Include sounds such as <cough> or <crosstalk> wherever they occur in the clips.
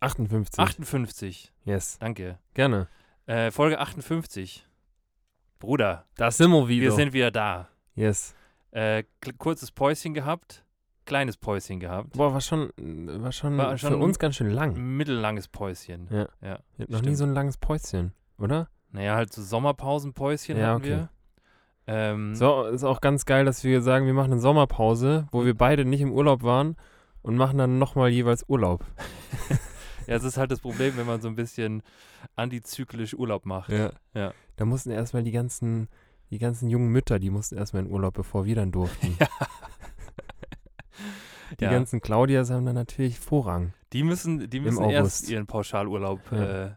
58. 58. Yes. Danke. Gerne. Äh, Folge 58. Bruder, Da sind wir wieder. wir sind wieder da. Yes. Äh, kurzes Päuschen gehabt, kleines Päuschen gehabt, Boah, war schon, war schon, War schon- für uns ganz schön lang. mittellanges Päuschen. Ja. ja. Wir hatten noch nie so ein langes Päuschen, oder? Naja, halt so Sommerpausenpäuschen Ja, hatten okay. wir. Ähm, So, ist auch ganz geil, dass wir sagen, wir machen eine Sommerpause, wo wir beide nicht im Urlaub waren und machen dann nochmal jeweils Urlaub. <laughs> Ja, es ist halt das Problem, wenn man so ein bisschen antizyklisch Urlaub macht. Ja. Ja. Da mussten erstmal die ganzen, die ganzen jungen Mütter, die mussten erstmal in Urlaub, bevor wir dann durften. <laughs> Die Ja. ganzen Claudias haben dann natürlich Vorrang. Die müssen, die müssen August. erst ihren Pauschalurlaub Ja. äh,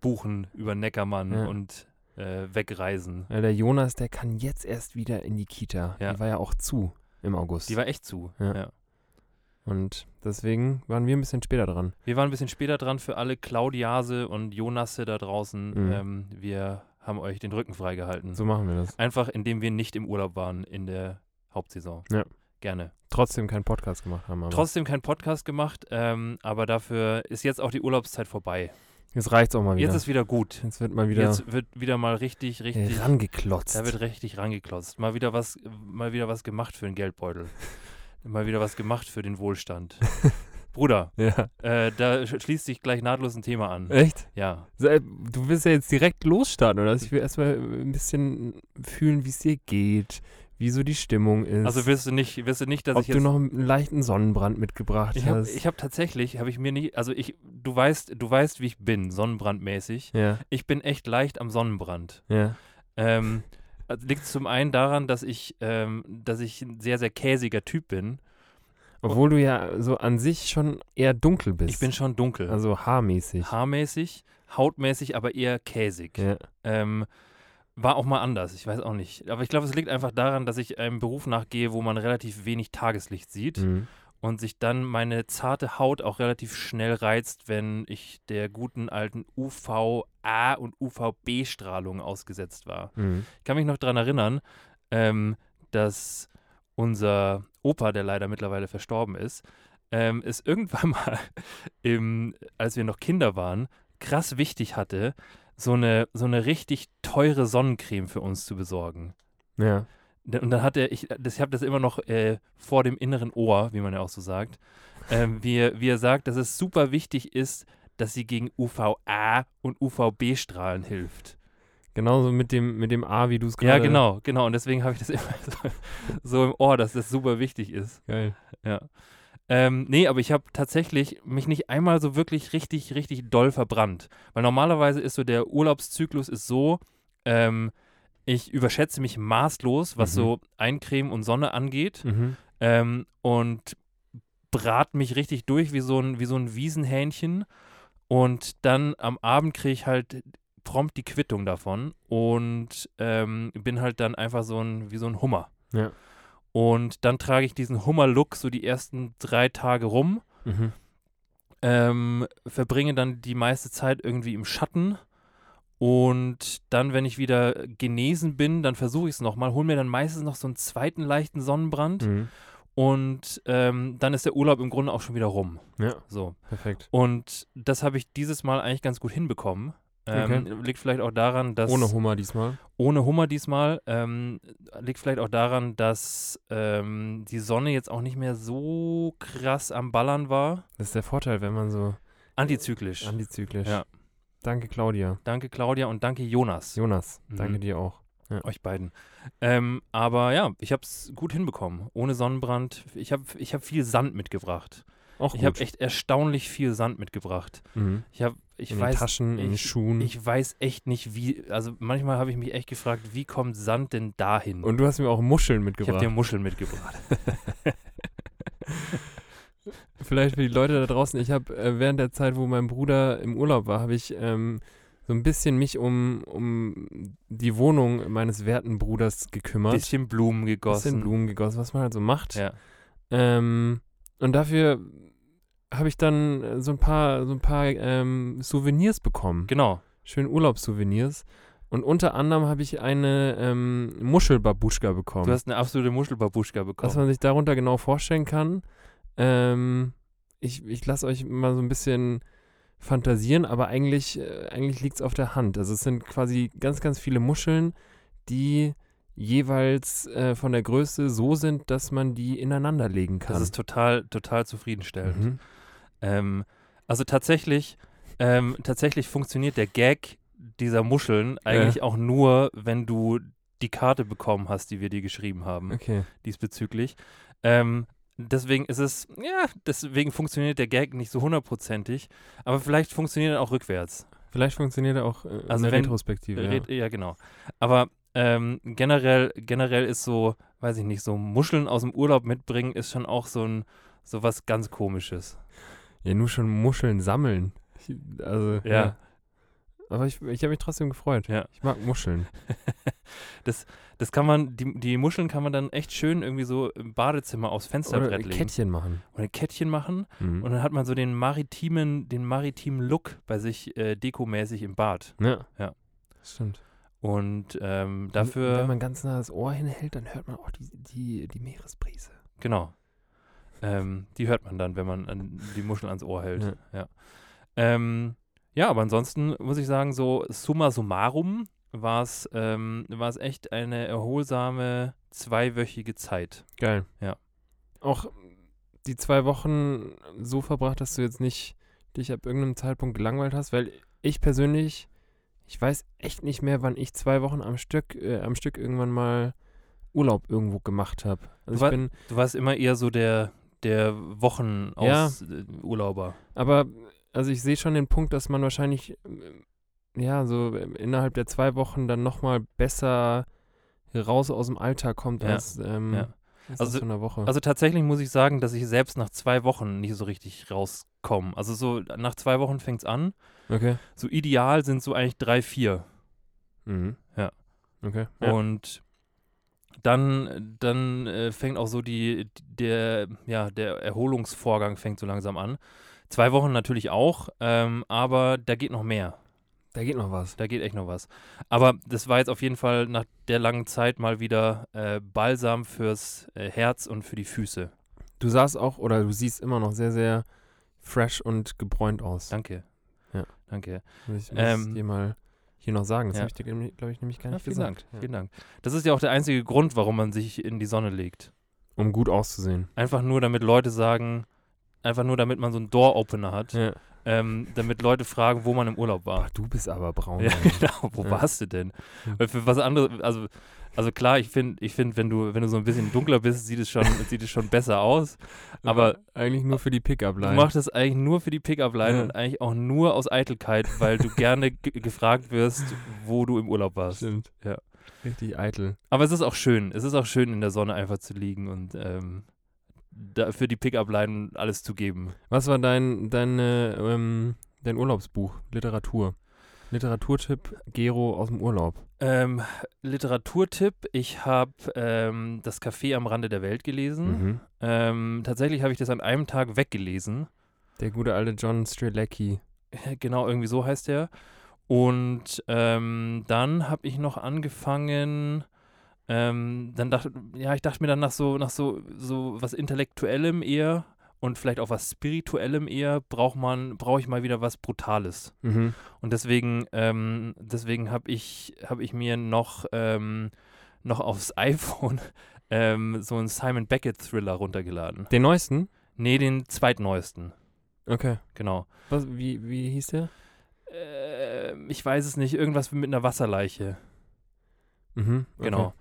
buchen über Neckermann Ja. und äh, wegreisen. Der Jonas, der kann jetzt erst wieder in die Kita. Ja. Die war ja auch zu im August. Die war echt zu. Ja. Und deswegen waren wir ein bisschen später dran. Wir waren ein bisschen später dran für alle Claudiase und Jonasse da draußen. Mhm. Ähm, wir haben euch den Rücken freigehalten. So machen wir das. Einfach, indem wir nicht im Urlaub waren in der Hauptsaison. Ja. Gerne. Trotzdem keinen Podcast gemacht haben. Aber Trotzdem keinen Podcast gemacht, ähm, aber dafür ist jetzt auch die Urlaubszeit vorbei. Jetzt reicht's auch mal wieder. Jetzt ist wieder gut. Jetzt wird mal wieder Jetzt wird wieder mal richtig, richtig. rangeklotzt. Da wird richtig rangeklotzt. Mal wieder was, mal wieder was gemacht für den Geldbeutel. <laughs> mal wieder was gemacht für den Wohlstand. <laughs> Bruder, ja. äh, da sch- schließt sich gleich nahtlos ein Thema an. Echt? Ja. Äh, Du willst ja jetzt direkt losstarten, oder? Ich will erstmal ein bisschen fühlen, wie es dir geht, wie so die Stimmung ist. Also wirst du nicht, wirst du nicht, dass ob ich du jetzt. noch einen leichten Sonnenbrand mitgebracht ich habe hast. ich hab tatsächlich, habe ich mir nicht, also ich, du weißt, du weißt, wie ich bin, sonnenbrandmäßig. ja, Ich bin echt leicht am Sonnenbrand. ja. Ähm, also liegt zum einen daran, dass ich, ähm, dass ich ein sehr, sehr käsiger Typ bin. Obwohl du ja so an sich schon eher dunkel bist. Ich bin schon dunkel. Also haarmäßig. haarmäßig, hautmäßig, aber eher käsig. ja. Ähm, war auch mal anders, ich weiß auch nicht. Aber ich glaube, es liegt einfach daran, dass ich einem Beruf nachgehe, wo man relativ wenig Tageslicht sieht Mhm. Und sich dann meine zarte Haut auch relativ schnell reizt, wenn ich der guten alten UVA und UVB-Strahlung ausgesetzt war. Mhm. Ich kann mich noch daran erinnern, ähm, dass unser Opa, der leider mittlerweile verstorben ist, ähm, <laughs> es irgendwann mal, im, als wir noch Kinder waren, krass wichtig hatte, so eine, so eine richtig teure Sonnencreme für uns zu besorgen. Ja. Und dann hat er, ich, das, ich habe das immer noch äh, vor dem inneren Ohr, wie man ja auch so sagt, ähm, wie, er, wie er sagt, dass es super wichtig ist, dass sie gegen UVA und UVB-Strahlen hilft. Genauso mit dem, mit dem A, wie du es gerade. Ja, genau, genau. Und deswegen habe ich das <laughs> immer so, so im Ohr, dass das super wichtig ist. Geil. Ja. Ähm, nee, aber ich habe tatsächlich mich nicht einmal so wirklich richtig, richtig doll verbrannt. Weil normalerweise ist so der Urlaubszyklus ist so, ähm, ich überschätze mich maßlos, was Mhm. so Eincremen und Sonne angeht. Mhm. Ähm, und brat mich richtig durch wie so ein, wie so ein Wiesenhähnchen. Und dann am Abend kriege ich halt prompt die Quittung davon und ähm, bin halt dann einfach so ein, wie so ein Hummer. Ja. Und dann trage ich diesen Hummer-Look so die ersten drei Tage rum, Mhm. ähm, verbringe dann die meiste Zeit irgendwie im Schatten. Und dann, wenn ich wieder genesen bin, dann versuche ich es nochmal, hole mir dann meistens noch so einen zweiten leichten Sonnenbrand. Mhm. Und ähm, dann ist der Urlaub im Grunde auch schon wieder rum. Ja, So. perfekt. Und das habe ich dieses Mal eigentlich ganz gut hinbekommen. Ähm, Liegt vielleicht auch daran, dass. Ohne Hummer diesmal. ohne Hummer diesmal. Ähm, liegt vielleicht auch daran, dass ähm, die Sonne jetzt auch nicht mehr so krass am Ballern war. Das ist der Vorteil, wenn man so Antizyklisch. antizyklisch. Ja. Danke, Claudia. danke Claudia und danke Jonas. Jonas, Mhm. danke dir auch. Euch beiden. Ähm, aber ja, ich habe es gut hinbekommen. Ohne Sonnenbrand. Ich habe ich hab viel Sand mitgebracht. Auch Ich gut. habe echt erstaunlich viel Sand mitgebracht. Mhm. Ich habe, ich in weiß, Taschen, in ich- Schuhen. ich weiß echt nicht, wie. Also manchmal habe ich mich echt gefragt, wie kommt Sand denn dahin? Und du hast mir auch Muscheln ich habe mitgebracht. dir Muscheln mitgebracht. <laughs> vielleicht für die Leute da draußen. Ich habe äh, während der Zeit, wo mein Bruder im Urlaub war, habe ich ähm, so ein bisschen mich um, um die Wohnung meines werten Bruders gekümmert. Bisschen Blumen gegossen. Bisschen Blumen gegossen, was man halt so macht. Ja. Ähm, und dafür habe ich dann äh, so ein paar, so ein paar ähm, Souvenirs bekommen. Genau. Schöne Urlaubssouvenirs. Und unter anderem habe ich eine ähm, Muschelbabuschka bekommen. Du hast eine absolute Muschelbabuschka bekommen. Was man sich darunter genau vorstellen kann. Ähm, ich ich lasse euch mal so ein bisschen fantasieren, aber eigentlich, äh, eigentlich liegt es auf der Hand. Also es sind quasi ganz, ganz viele Muscheln, die jeweils äh, von der Größe so sind, dass man die ineinander legen kann. das ist total, total zufriedenstellend. mhm. Ähm, also tatsächlich, ähm, tatsächlich funktioniert der Gag dieser Muscheln eigentlich auch nur, wenn du die Karte bekommen hast, die wir dir geschrieben haben Okay. diesbezüglich. Ähm, deswegen ist es, ja, deswegen funktioniert der Gag nicht so hundertprozentig, aber vielleicht funktioniert er auch rückwärts. Vielleicht funktioniert er auch äh, in Also der wenn- Retrospektive. Ja. Ja, genau. Aber ähm, generell, generell ist so, weiß ich nicht, so Muscheln aus dem Urlaub mitbringen ist schon auch so ein, so was ganz komisches. ja, nur schon Muscheln sammeln. Ich, also, ja. Ja. Aber ich, ich habe mich trotzdem gefreut. Ja. Ich mag Muscheln. <laughs> Das kann man, die, die Muscheln kann man dann echt schön irgendwie so im Badezimmer aufs Oder Fensterbrett ein legen. Kettchen machen. Und ein Kettchen machen. Mhm. Und dann hat man so den maritimen, den maritimen Look bei sich äh, dekomäßig im Bad. ja. Ja. Stimmt. Und ähm, Und dafür, Wenn man ganz nah das Ohr hinhält, dann hört man auch die, die, die Meeresbrise. genau. Ähm, die hört man dann, wenn man an, die Muscheln ans Ohr hält. Ja. Ja. Ähm, ja, aber ansonsten muss ich sagen, so summa summarum war es ähm, war's echt eine erholsame zweiwöchige Zeit. Geil. Ja. Auch die zwei Wochen so verbracht, dass du jetzt nicht dich ab irgendeinem Zeitpunkt gelangweilt hast, weil ich persönlich, ich weiß echt nicht mehr, wann ich zwei Wochen am Stück, äh, am Stück irgendwann mal Urlaub irgendwo gemacht habe. Also war- ich bin, Du warst immer eher so der, der Wochenaus-Urlauber. aber also ich sehe schon den Punkt, dass man wahrscheinlich äh, ja so äh, innerhalb der zwei Wochen dann nochmal besser raus aus dem Alltag kommt Ja. als, ähm, Ja. als Also- einer Woche. Also tatsächlich muss ich sagen, dass ich selbst nach zwei Wochen nicht so richtig rauskomme. Also so nach zwei Wochen fängt es an. okay. So ideal sind so eigentlich drei, vier. Mhm. Ja. Okay. Ja. Und dann, dann äh, fängt auch so die, der, ja, der Erholungsvorgang fängt so langsam an. Zwei Wochen natürlich auch, ähm, aber da geht noch mehr. Da geht noch was. Da geht echt noch was. Aber das war jetzt auf jeden Fall nach der langen Zeit mal wieder äh, Balsam fürs äh, Herz und für die Füße. Du sahst auch, oder du siehst immer noch sehr, sehr fresh und gebräunt aus. Danke. Ja. Danke. Muss ich muss Ähm, dir mal hier noch sagen. Das ja. habe ich dir, glaube ich, nämlich gar Ja, nicht vielen gesagt. Dank. Vielen Dank. Das ist ja auch der einzige Grund, warum man sich in die Sonne legt. Um gut auszusehen. Einfach nur, damit Leute sagen, einfach nur, damit man so einen Door-Opener hat, Ja. ähm, damit Leute fragen, wo man im Urlaub war. Boah, du bist aber braun. Ja, <laughs> genau. Wo Ja. warst du denn? Weil für was anderes, also, also klar, ich finde, ich find, wenn du, wenn du so ein bisschen dunkler bist, sieht es schon, <laughs> sieht es schon besser aus. Aber eigentlich nur für die du Pickup-Line. machst das eigentlich nur für die Pickup-Line Ja. und eigentlich auch nur aus Eitelkeit, weil du gerne <laughs> ge- gefragt wirst, wo du im Urlaub warst. Stimmt. Ja. Richtig eitel. Aber es ist auch schön. Es ist auch schön, in der Sonne einfach zu liegen und ähm, für die Pickup-Line alles zu geben. Was war dein, dein, äh, ähm, dein Urlaubsbuch? Literatur. Literaturtipp Gero aus dem Urlaub. Ähm, Literaturtipp: Ich habe ähm, das Café am Rande der Welt gelesen. Mhm. Ähm, tatsächlich habe ich das an einem Tag weggelesen. Der gute alte John Strelecki. Genau, irgendwie so heißt der. Und ähm, dann habe ich noch angefangen. Ähm, dann dachte, ja, ich dachte mir dann nach so, nach so, so was Intellektuellem eher und vielleicht auch was Spirituellem eher, braucht man, brauche ich mal wieder was Brutales. Mhm. Und deswegen, ähm, deswegen habe ich, hab ich mir noch, ähm, noch aufs <laughs> iPhone ähm, so einen Simon Beckett Thriller runtergeladen. Den neuesten? Nee, den zweitneuesten. Okay. Genau. Was, wie, wie hieß der? Ähm, ich weiß es nicht, irgendwas mit einer Wasserleiche. Mhm. okay. Genau.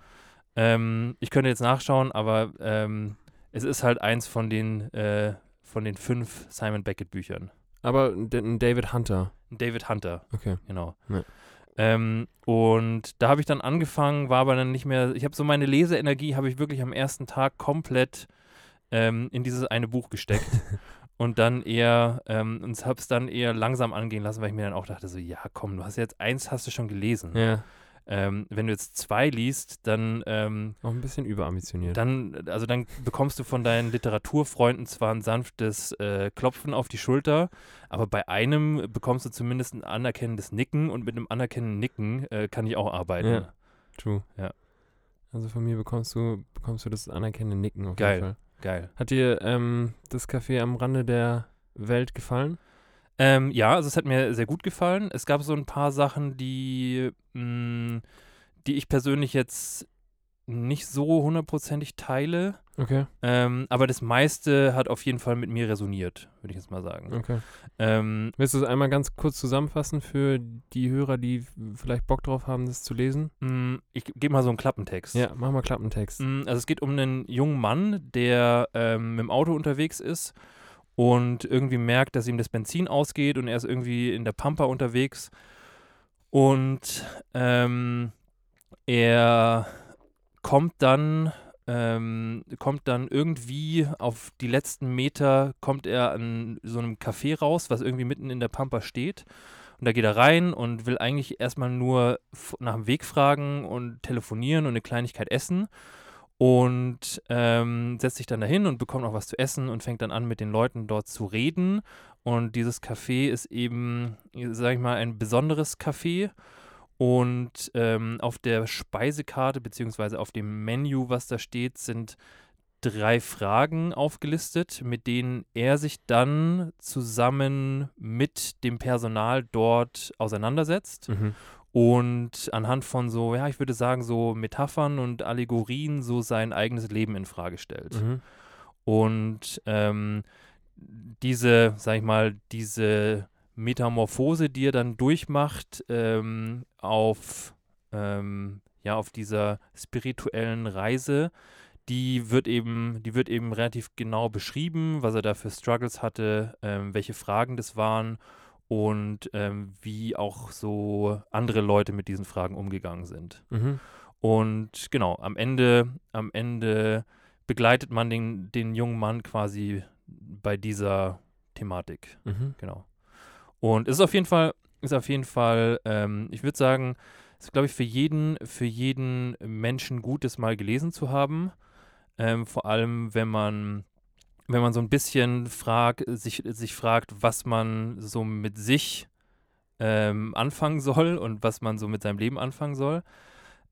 Ähm, ich könnte jetzt nachschauen, aber ähm, es ist halt eins von den, äh, von den fünf Simon Beckett Büchern. Aber ein David Hunter. David Hunter, Okay. genau. Ja. Ähm, und da habe ich dann angefangen, war aber dann nicht mehr, ich habe so meine Leseenergie, habe ich wirklich am ersten Tag komplett ähm, in dieses eine Buch gesteckt. <laughs> und dann eher, ähm, und hab's dann eher langsam angehen lassen, weil ich mir dann auch dachte, so, ja, komm, du hast jetzt eins hast du schon gelesen. Ja, Ähm, wenn du jetzt zwei liest, dann, ähm, auch ein bisschen überambitioniert. dann, also dann bekommst du von deinen Literaturfreunden zwar ein sanftes äh, Klopfen auf die Schulter, aber bei einem bekommst du zumindest ein anerkennendes Nicken und mit einem anerkennenden Nicken äh, kann ich auch arbeiten. Ja. True. Ja. Also von mir bekommst du, bekommst du das anerkennende Nicken auf Geil. jeden Fall. Geil. Hat dir ähm, das Café am Rande der Welt gefallen? Ähm, ja, also es hat mir sehr gut gefallen. Es gab so ein paar Sachen, die, mh, die ich persönlich jetzt nicht so hundertprozentig teile. Okay. Ähm, aber das meiste hat auf jeden Fall mit mir resoniert, würde ich jetzt mal sagen. Okay. Ähm, Willst du es einmal ganz kurz zusammenfassen für die Hörer, die vielleicht Bock drauf haben, das zu lesen? mh, ich gebe mal so einen Klappentext. Ja, mach mal Klappentext. Mm, Also es geht um einen jungen Mann, der ähm, mit dem Auto unterwegs ist und irgendwie merkt, dass ihm das Benzin ausgeht und er ist irgendwie in der Pampa unterwegs und ähm, er kommt dann ähm, kommt dann irgendwie auf die letzten Meter kommt er an so einem Café raus, was irgendwie mitten in der Pampa steht. Und da geht er rein und will eigentlich erstmal nur nach dem Weg fragen und telefonieren und eine Kleinigkeit essen. Und ähm, setzt sich dann dahin und bekommt auch was zu essen und fängt dann an, mit den Leuten dort zu reden. Und dieses Café ist eben, sag ich mal, ein besonderes Café. Und ähm, auf der Speisekarte beziehungsweise auf dem Menü, was da steht, sind drei Fragen aufgelistet, mit denen er sich dann zusammen mit dem Personal dort auseinandersetzt Mhm. Und anhand von so, ja, ich würde sagen, so Metaphern und Allegorien so sein eigenes Leben in Frage stellt. Mhm. Und ähm, diese, sag ich mal, diese Metamorphose, die er dann durchmacht, ähm, auf, ähm, ja, auf dieser spirituellen Reise, die wird eben, die wird eben relativ genau beschrieben, was er da für Struggles hatte, ähm, welche Fragen das waren und ähm, wie auch so andere Leute mit diesen Fragen umgegangen sind. Mhm. Und genau, am Ende, am Ende begleitet man den, den jungen Mann quasi bei dieser Thematik. Mhm. Genau. Und es ist auf jeden Fall, ist auf jeden Fall, ähm, ich würde sagen, es ist, glaube ich, für jeden, für jeden Menschen gut, es mal gelesen zu haben. Ähm, vor allem, wenn man, wenn man so ein bisschen frag, sich, sich fragt, was man so mit sich ähm, anfangen soll und was man so mit seinem Leben anfangen soll.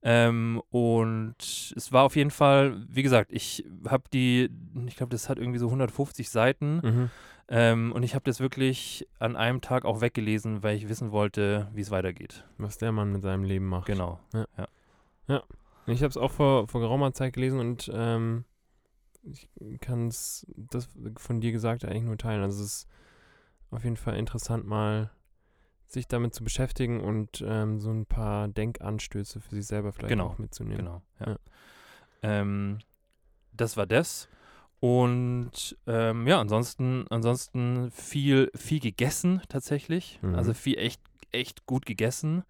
Ähm, und es war auf jeden Fall, wie gesagt, ich habe die, ich glaube, das hat irgendwie so 150 Seiten. Mhm. Ähm, und ich habe das wirklich an einem Tag auch weggelesen, weil ich wissen wollte, wie es weitergeht. Was der Mann mit seinem Leben macht. Genau. Ich habe es auch vor, vor geraumer Zeit gelesen und ähm, ich kann es, das von dir Gesagte eigentlich nur teilen. Also es ist auf jeden Fall interessant, mal sich damit zu beschäftigen und ähm, so ein paar Denkanstöße für sich selber vielleicht Genau, auch mitzunehmen. Genau. Ja. Ja. Ähm, das war das. Und ähm, ja, ansonsten, ansonsten viel, viel gegessen tatsächlich. Mhm. Also viel echt, echt gut gegessen.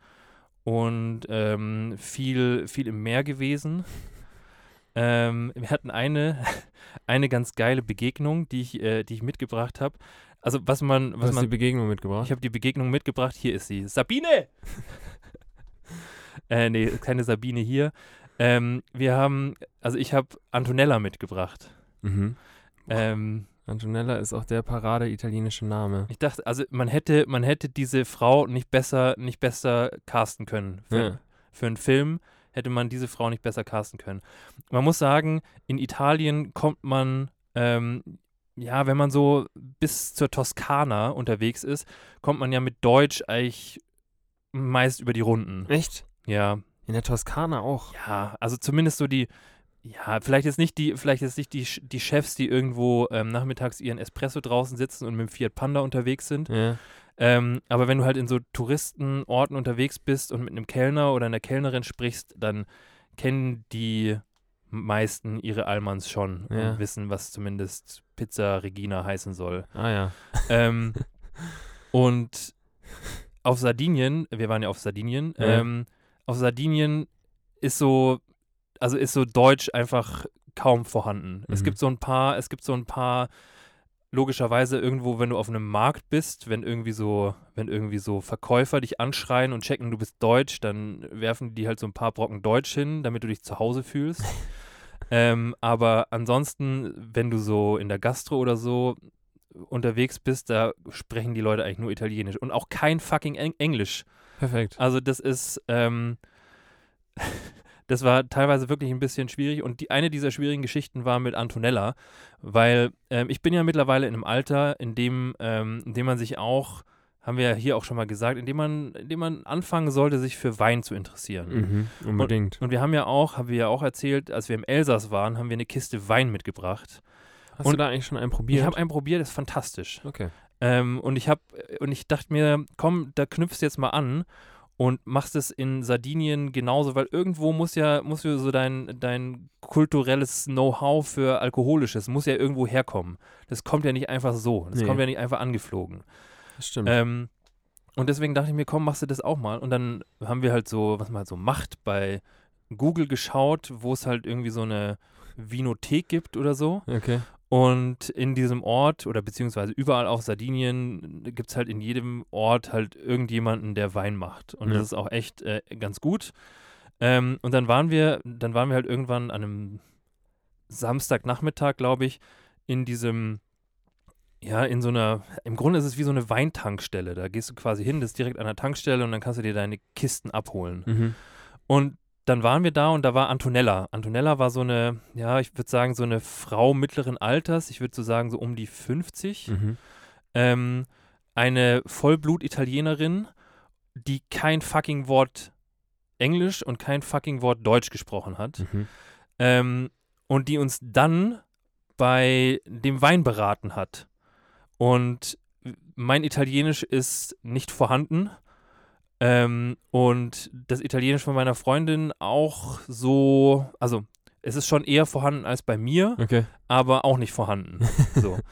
Und ähm, viel, viel im Meer gewesen. Ähm, wir hatten eine, <laughs> eine ganz geile Begegnung, die ich, äh, die ich mitgebracht habe. Also was man, Du was hast die man Begegnung mitgebracht? ich habe die Begegnung mitgebracht. Hier ist sie. Sabine! <laughs> äh, nee, keine Sabine hier. Ähm, wir haben, also ich habe Antonella mitgebracht. mhm. Ähm, Antonella ist auch der parade-italienische Name. ich dachte, also man hätte, man hätte diese Frau nicht besser, nicht besser casten können. Für, Ja. für einen Film hätte man diese Frau nicht besser casten können. Man muss sagen, in Italien kommt man, ähm, ja, wenn man so bis zur Toskana unterwegs ist, kommt man ja mit Deutsch eigentlich meist über die Runden. Echt? Ja, In der Toskana auch. ja, also zumindest so die, ja, vielleicht jetzt nicht die, vielleicht jetzt nicht die, die Chefs, die irgendwo ähm, nachmittags ihren Espresso draußen sitzen und mit dem Fiat Panda unterwegs sind. Ja. Ähm, aber wenn du halt in so Touristenorten unterwegs bist und mit einem Kellner oder einer Kellnerin sprichst, dann kennen die meisten ihre Almans schon Ja. und wissen, was zumindest Pizza Regina heißen soll. Ah ja. ähm, <laughs> und auf Sardinien, wir waren ja auf Sardinien, Ja. ähm, auf Sardinien ist so, also ist so Deutsch einfach kaum vorhanden. Es Mhm. gibt so ein paar, es gibt so ein paar logischerweise irgendwo, wenn du auf einem Markt bist, wenn irgendwie so, wenn irgendwie so Verkäufer dich anschreien und checken, du bist Deutsch, dann werfen die halt so ein paar Brocken Deutsch hin, damit du dich zu Hause fühlst. <laughs> ähm, aber ansonsten, wenn du so in der Gastro oder so unterwegs bist, da sprechen die Leute eigentlich nur Italienisch und auch kein fucking Eng Englisch. Perfekt. Also das ist, ähm, <laughs> das war teilweise wirklich ein bisschen schwierig. Und die eine dieser schwierigen Geschichten war mit Antonella, weil ähm, ich bin ja mittlerweile in einem Alter, in dem, ähm, in dem man sich auch, haben wir ja hier auch schon mal gesagt, in dem man, in dem man anfangen sollte, sich für Wein zu interessieren. Mhm, unbedingt. Und wir haben ja auch, haben wir ja auch erzählt, als wir im Elsass waren, haben wir eine Kiste Wein mitgebracht. Hast und du da eigentlich schon einen probiert? Ich habe einen probiert, das ist fantastisch. Okay. Ähm, und ich habe und ich dachte mir, komm, da knüpfst du jetzt mal an und machst es in Sardinien genauso, weil irgendwo muss ja muss ja so dein dein kulturelles Know-how für alkoholisches muss ja irgendwo herkommen. Das kommt ja nicht einfach so. Das Nee. kommt ja nicht einfach angeflogen. Das stimmt. Ähm, und deswegen dachte ich mir, komm, machst du das auch mal. Und dann haben wir halt so, was man halt so macht, bei Google geschaut, wo es halt irgendwie so eine Vinothek gibt oder so. okay. Und in diesem Ort oder beziehungsweise überall auf Sardinien gibt es halt in jedem Ort halt irgendjemanden, der Wein macht. Und Ja. das ist auch echt äh, ganz gut. Ähm, und dann waren wir, dann waren wir halt irgendwann an einem Samstagnachmittag, glaube ich, in diesem, ja, in so einer, im Grunde ist es wie so eine Weintankstelle. Da gehst du quasi hin, das ist direkt an der Tankstelle und dann kannst du dir deine Kisten abholen. Mhm. Und dann waren wir da und da war Antonella. Antonella war so eine, ja, ich würde sagen, so eine Frau mittleren Alters. Ich würde so sagen, so um die 50. Mhm. Ähm, eine Vollblut-Italienerin, die kein fucking Wort Englisch und kein fucking Wort Deutsch gesprochen hat. Mhm. Ähm, und die uns dann bei dem Wein beraten hat. Und mein Italienisch ist nicht vorhanden. Ähm, und das Italienisch von meiner Freundin auch so, also es ist schon eher vorhanden als bei mir, Okay. aber auch nicht vorhanden. So. <laughs>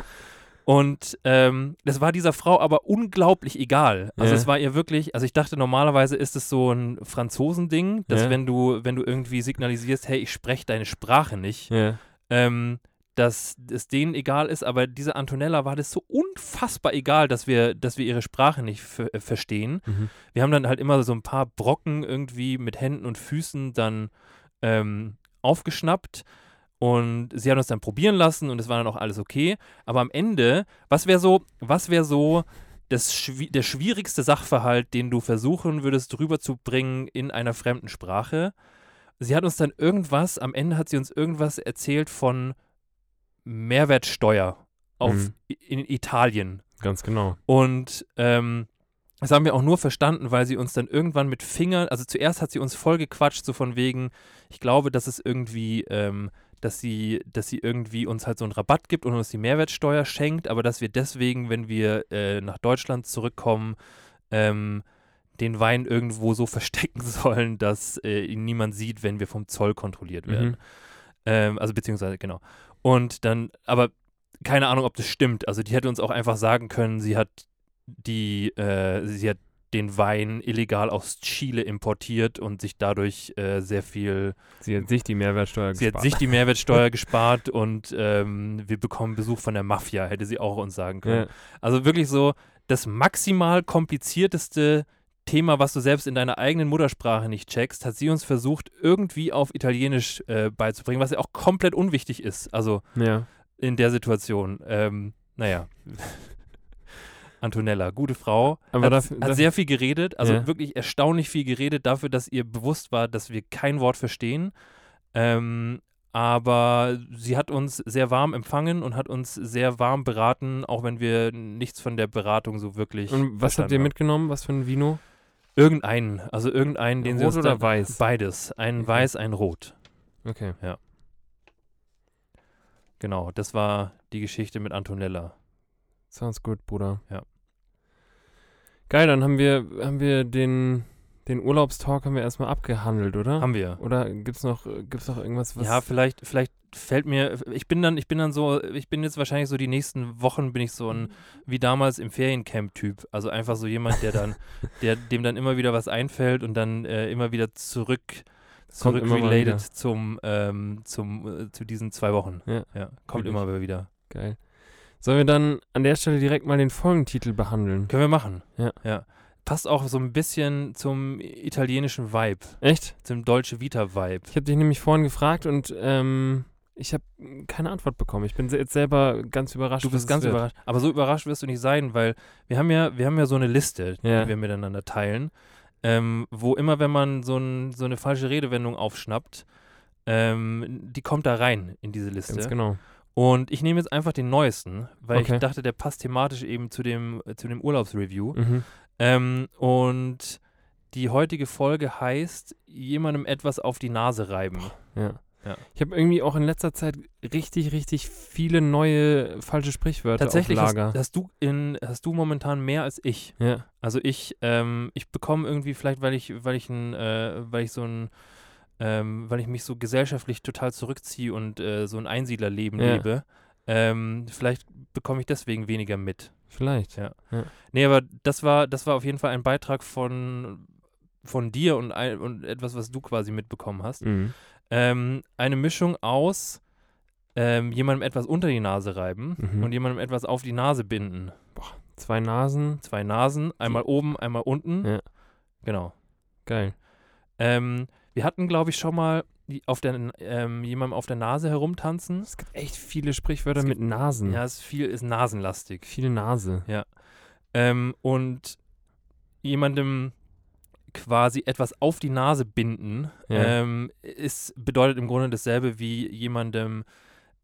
Und ähm, das war dieser Frau aber unglaublich egal. Also Ja. es war ihr wirklich, also ich dachte normalerweise ist es so ein Franzosending, dass Ja. wenn du, wenn du irgendwie signalisierst, hey, ich spreche deine Sprache nicht, Ja. ähm, dass es denen egal ist, aber dieser Antonella war das so unfassbar egal, dass wir, dass wir ihre Sprache nicht äh, verstehen. Mhm. Wir haben dann halt immer so ein paar Brocken irgendwie mit Händen und Füßen dann ähm, aufgeschnappt und sie hat uns dann probieren lassen und es war dann auch alles okay. Aber am Ende, was wäre so, was wäre so das, der schwierigste Sachverhalt, den du versuchen würdest rüberzubringen in einer fremden Sprache? Sie hat uns dann irgendwas, am Ende hat sie uns irgendwas erzählt von Mehrwertsteuer auf Mhm. In Italien. Ganz genau. Und ähm, das haben wir auch nur verstanden, weil sie uns dann irgendwann mit Fingern, also zuerst hat sie uns voll gequatscht, so von wegen, ich glaube, dass es irgendwie, ähm, dass sie, dass sie irgendwie uns halt so einen Rabatt gibt und uns die Mehrwertsteuer schenkt, aber dass wir deswegen, wenn wir äh, nach Deutschland zurückkommen, ähm, den Wein irgendwo so <laughs> verstecken sollen, dass äh, ihn niemand sieht, wenn wir vom Zoll kontrolliert werden. Mhm. Ähm, also beziehungsweise, genau. Und dann, aber keine Ahnung, ob das stimmt. Also die hätte uns auch einfach sagen können, sie hat die, äh, sie hat den Wein illegal aus Chile importiert und sich dadurch äh, sehr viel, Sie hat sich die Mehrwertsteuer sie hat gespart. sich die Mehrwertsteuer <laughs> gespart und ähm, wir bekommen Besuch von der Mafia, hätte sie auch uns sagen können. ja. Also wirklich so das maximal komplizierteste Thema, was du selbst in deiner eigenen Muttersprache nicht checkst, hat sie uns versucht, irgendwie auf Italienisch äh, beizubringen, was ja auch komplett unwichtig ist. Also ja. in der Situation. Ähm, naja. <laughs> Antonella, gute Frau. Aber hat, dafür- hat dafür- sehr viel geredet, also Ja. wirklich erstaunlich viel geredet dafür, dass ihr bewusst war, dass wir kein Wort verstehen. Ähm, aber sie hat uns sehr warm empfangen und hat uns sehr warm beraten, auch wenn wir nichts von der Beratung so wirklich. Und was habt ihr haben. mitgenommen? Was für ein Vino? Irgendeinen, also irgendeinen, den sie Rot uns oder weiß? Beides. Ein Okay. weiß, ein rot. Okay. Genau, das war die Geschichte mit Antonella. Sounds good, Bruder. Ja. Geil, dann haben wir, haben wir den, den Urlaubstalk haben wir erstmal abgehandelt, oder? Haben wir. Oder gibt's noch, gibt's noch irgendwas, was. Ja, vielleicht, vielleicht fällt mir, ich bin dann, ich bin dann so, ich bin jetzt wahrscheinlich so die nächsten Wochen bin ich so ein, wie damals im Feriencamp-Typ. Also einfach so jemand, der dann, <laughs> der, dem dann immer wieder was einfällt und dann äh, immer wieder zurück, zurück related zum, ähm, zum, äh, zu diesen zwei Wochen. Ja. kommt Wirklich. immer wieder. Geil. Sollen wir dann an der Stelle direkt mal den Folgentitel behandeln? Können wir machen. Ja. ja. Passt auch so ein bisschen zum italienischen Vibe, Echt? zum Dolce Vita-Vibe. Ich habe dich nämlich vorhin gefragt und ähm, ich habe keine Antwort bekommen. Ich bin jetzt selber ganz überrascht. Du bist ganz wird. überrascht. Aber so überrascht wirst du nicht sein, weil wir haben ja, wir haben ja so eine Liste, Ja. die wir miteinander teilen, ähm, wo immer, wenn man so, ein, so eine falsche Redewendung aufschnappt, ähm, die kommt da rein in diese Liste. Ganz genau. Und ich nehme jetzt einfach den neuesten, weil Okay. ich dachte, der passt thematisch eben zu dem, zu dem Urlaubsreview. Mhm. Ähm, und die heutige Folge heißt, jemandem etwas auf die Nase reiben. Ja. Ja. Ich habe irgendwie auch in letzter Zeit richtig, richtig viele neue falsche Sprichwörter Tatsächlich auf hast, Lager. hast, du in, hast du momentan mehr als ich. ja. Also ich, ähm, ich bekomme irgendwie vielleicht, weil ich, weil ich ein, äh, weil ich so ein, ähm, weil ich mich so gesellschaftlich total zurückziehe und äh, so ein Einsiedlerleben Ja. lebe, ähm, vielleicht bekomme ich deswegen weniger mit. Vielleicht. Ja. Nee, aber das war, das war auf jeden Fall ein Beitrag von, von dir und, ein, und etwas, was du quasi mitbekommen hast. Mhm. Ähm, eine Mischung aus ähm, jemandem etwas unter die Nase reiben Mhm. und jemandem etwas auf die Nase binden. Zwei Nasen. Zwei Nasen, einmal oben, einmal unten. Ja. Genau. Geil. Ähm, wir hatten, glaube ich, schon mal die, auf der, ähm, jemandem auf der Nase herumtanzen. Es gibt echt viele Sprichwörter mit Nasen. Ja, es ist viel, ist nasenlastig. Viel Nase. Ähm, und jemandem quasi etwas auf die Nase binden, Ja. ähm, ist, bedeutet im Grunde dasselbe wie jemandem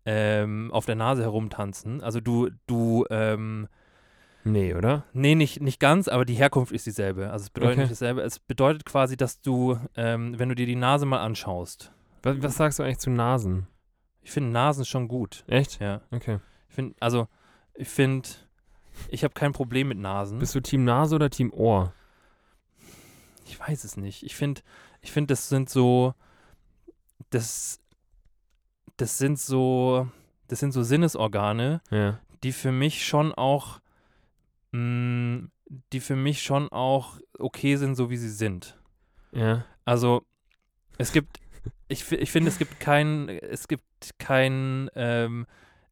ähm, auf der Nase herumtanzen. Also du, du, ähm, Nee, oder? nee, nicht, nicht ganz, aber die Herkunft ist dieselbe. Also es bedeutet Okay. nicht dasselbe. Es bedeutet quasi, dass du, ähm, wenn du dir die Nase mal anschaust, Was, was sagst du eigentlich zu Nasen? ich finde Nasen schon gut. Echt? Ja. Okay. Ich finde, also, ich finde, ich habe kein Problem mit Nasen. Bist du Team Nase oder Team Ohr? Ich weiß es nicht. Ich finde, ich finde, das sind so, das, das sind so, das sind so Sinnesorgane, Ja. die für mich schon auch, mh, die für mich schon auch okay sind, so wie sie sind. Ja. Also, es gibt, ich, ich finde, es gibt kein, es gibt kein, ähm,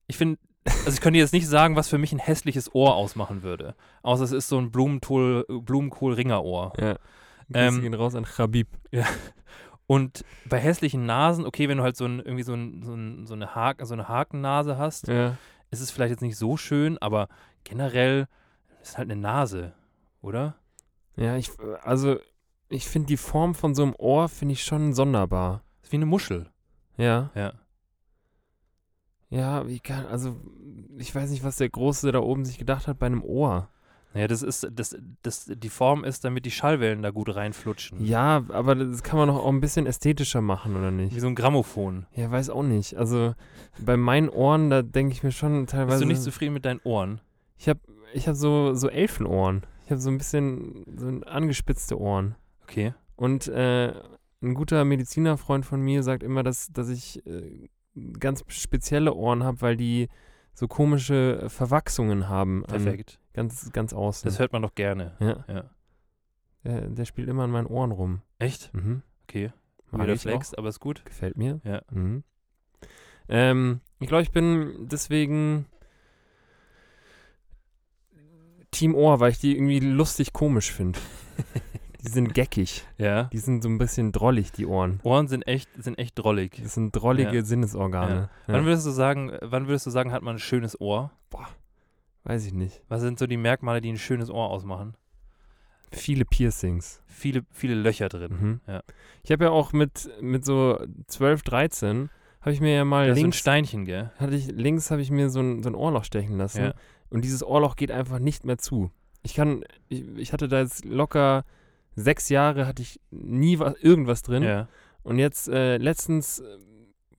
ich finde, also ich könnte jetzt nicht sagen, was für mich ein hässliches Ohr ausmachen würde. Außer es ist so ein Blumenkohl, Blumenkohl-Ringerohr. Ja. Ähm, Grüße gehen raus an Khabib. Und bei hässlichen Nasen, okay, wenn du halt so ein, irgendwie so, ein, so, ein, so, eine Haken, so eine Hakennase hast, Ja. ist es vielleicht jetzt nicht so schön, aber generell ist halt eine Nase, oder? Ja, ich, also, ich finde die Form von so einem Ohr, finde ich schon sonderbar. Ist wie eine Muschel. Ja. Ja. Ja, wie kann, also, ich weiß nicht, was der Große da oben sich gedacht hat bei einem Ohr. Naja, das ist, das, das, die Form ist, damit die Schallwellen da gut reinflutschen. Ja, aber das kann man doch auch ein bisschen ästhetischer machen, oder Wie nicht? so ein Grammophon. Ja, weiß auch nicht. Also, bei meinen Ohren, da denke ich mir schon teilweise. Bist du nicht zufrieden mit deinen Ohren? Ich habe ich hab so, so Elfenohren. Ich habe so ein bisschen so angespitzte Ohren. Okay. Und äh, ein guter Medizinerfreund von mir sagt immer, dass, dass ich äh, ganz spezielle Ohren habe, weil die so komische Verwachsungen haben. an- Perfekt. Ganz, ganz außen. Das hört man doch gerne. ja, Ja. der, der spielt immer in meinen Ohren rum. Echt? Mhm. Okay. Mag Wieder ich auch. Flex, aber ist gut. Gefällt mir. Ja. Mhm. Ähm, ich glaube, ich bin deswegen Team Ohr, weil ich die irgendwie lustig komisch finde. <laughs> die sind geckig. Ja. Die sind so ein bisschen drollig, die Ohren. Ohren sind echt, sind echt drollig. Das sind drollige Ja. Sinnesorgane. Ja. Wann würdest du sagen, wann würdest du sagen, hat man ein schönes Ohr? Weiß ich nicht. Was sind so die Merkmale, die ein schönes Ohr ausmachen? Viele Piercings. Viele, viele Löcher drin. Mhm. Ja. Ich habe ja auch mit, mit so 12, 13, habe ich mir ja mal Das ist so ein links, Steinchen, gell? hatte ich, links habe ich mir so ein, so ein Ohrloch stechen lassen. Ja. Und dieses Ohrloch geht einfach nicht mehr zu. Ich kann, ich, ich hatte da jetzt locker sechs Jahre, hatte ich nie was, irgendwas drin. Ja. Und jetzt äh, letztens,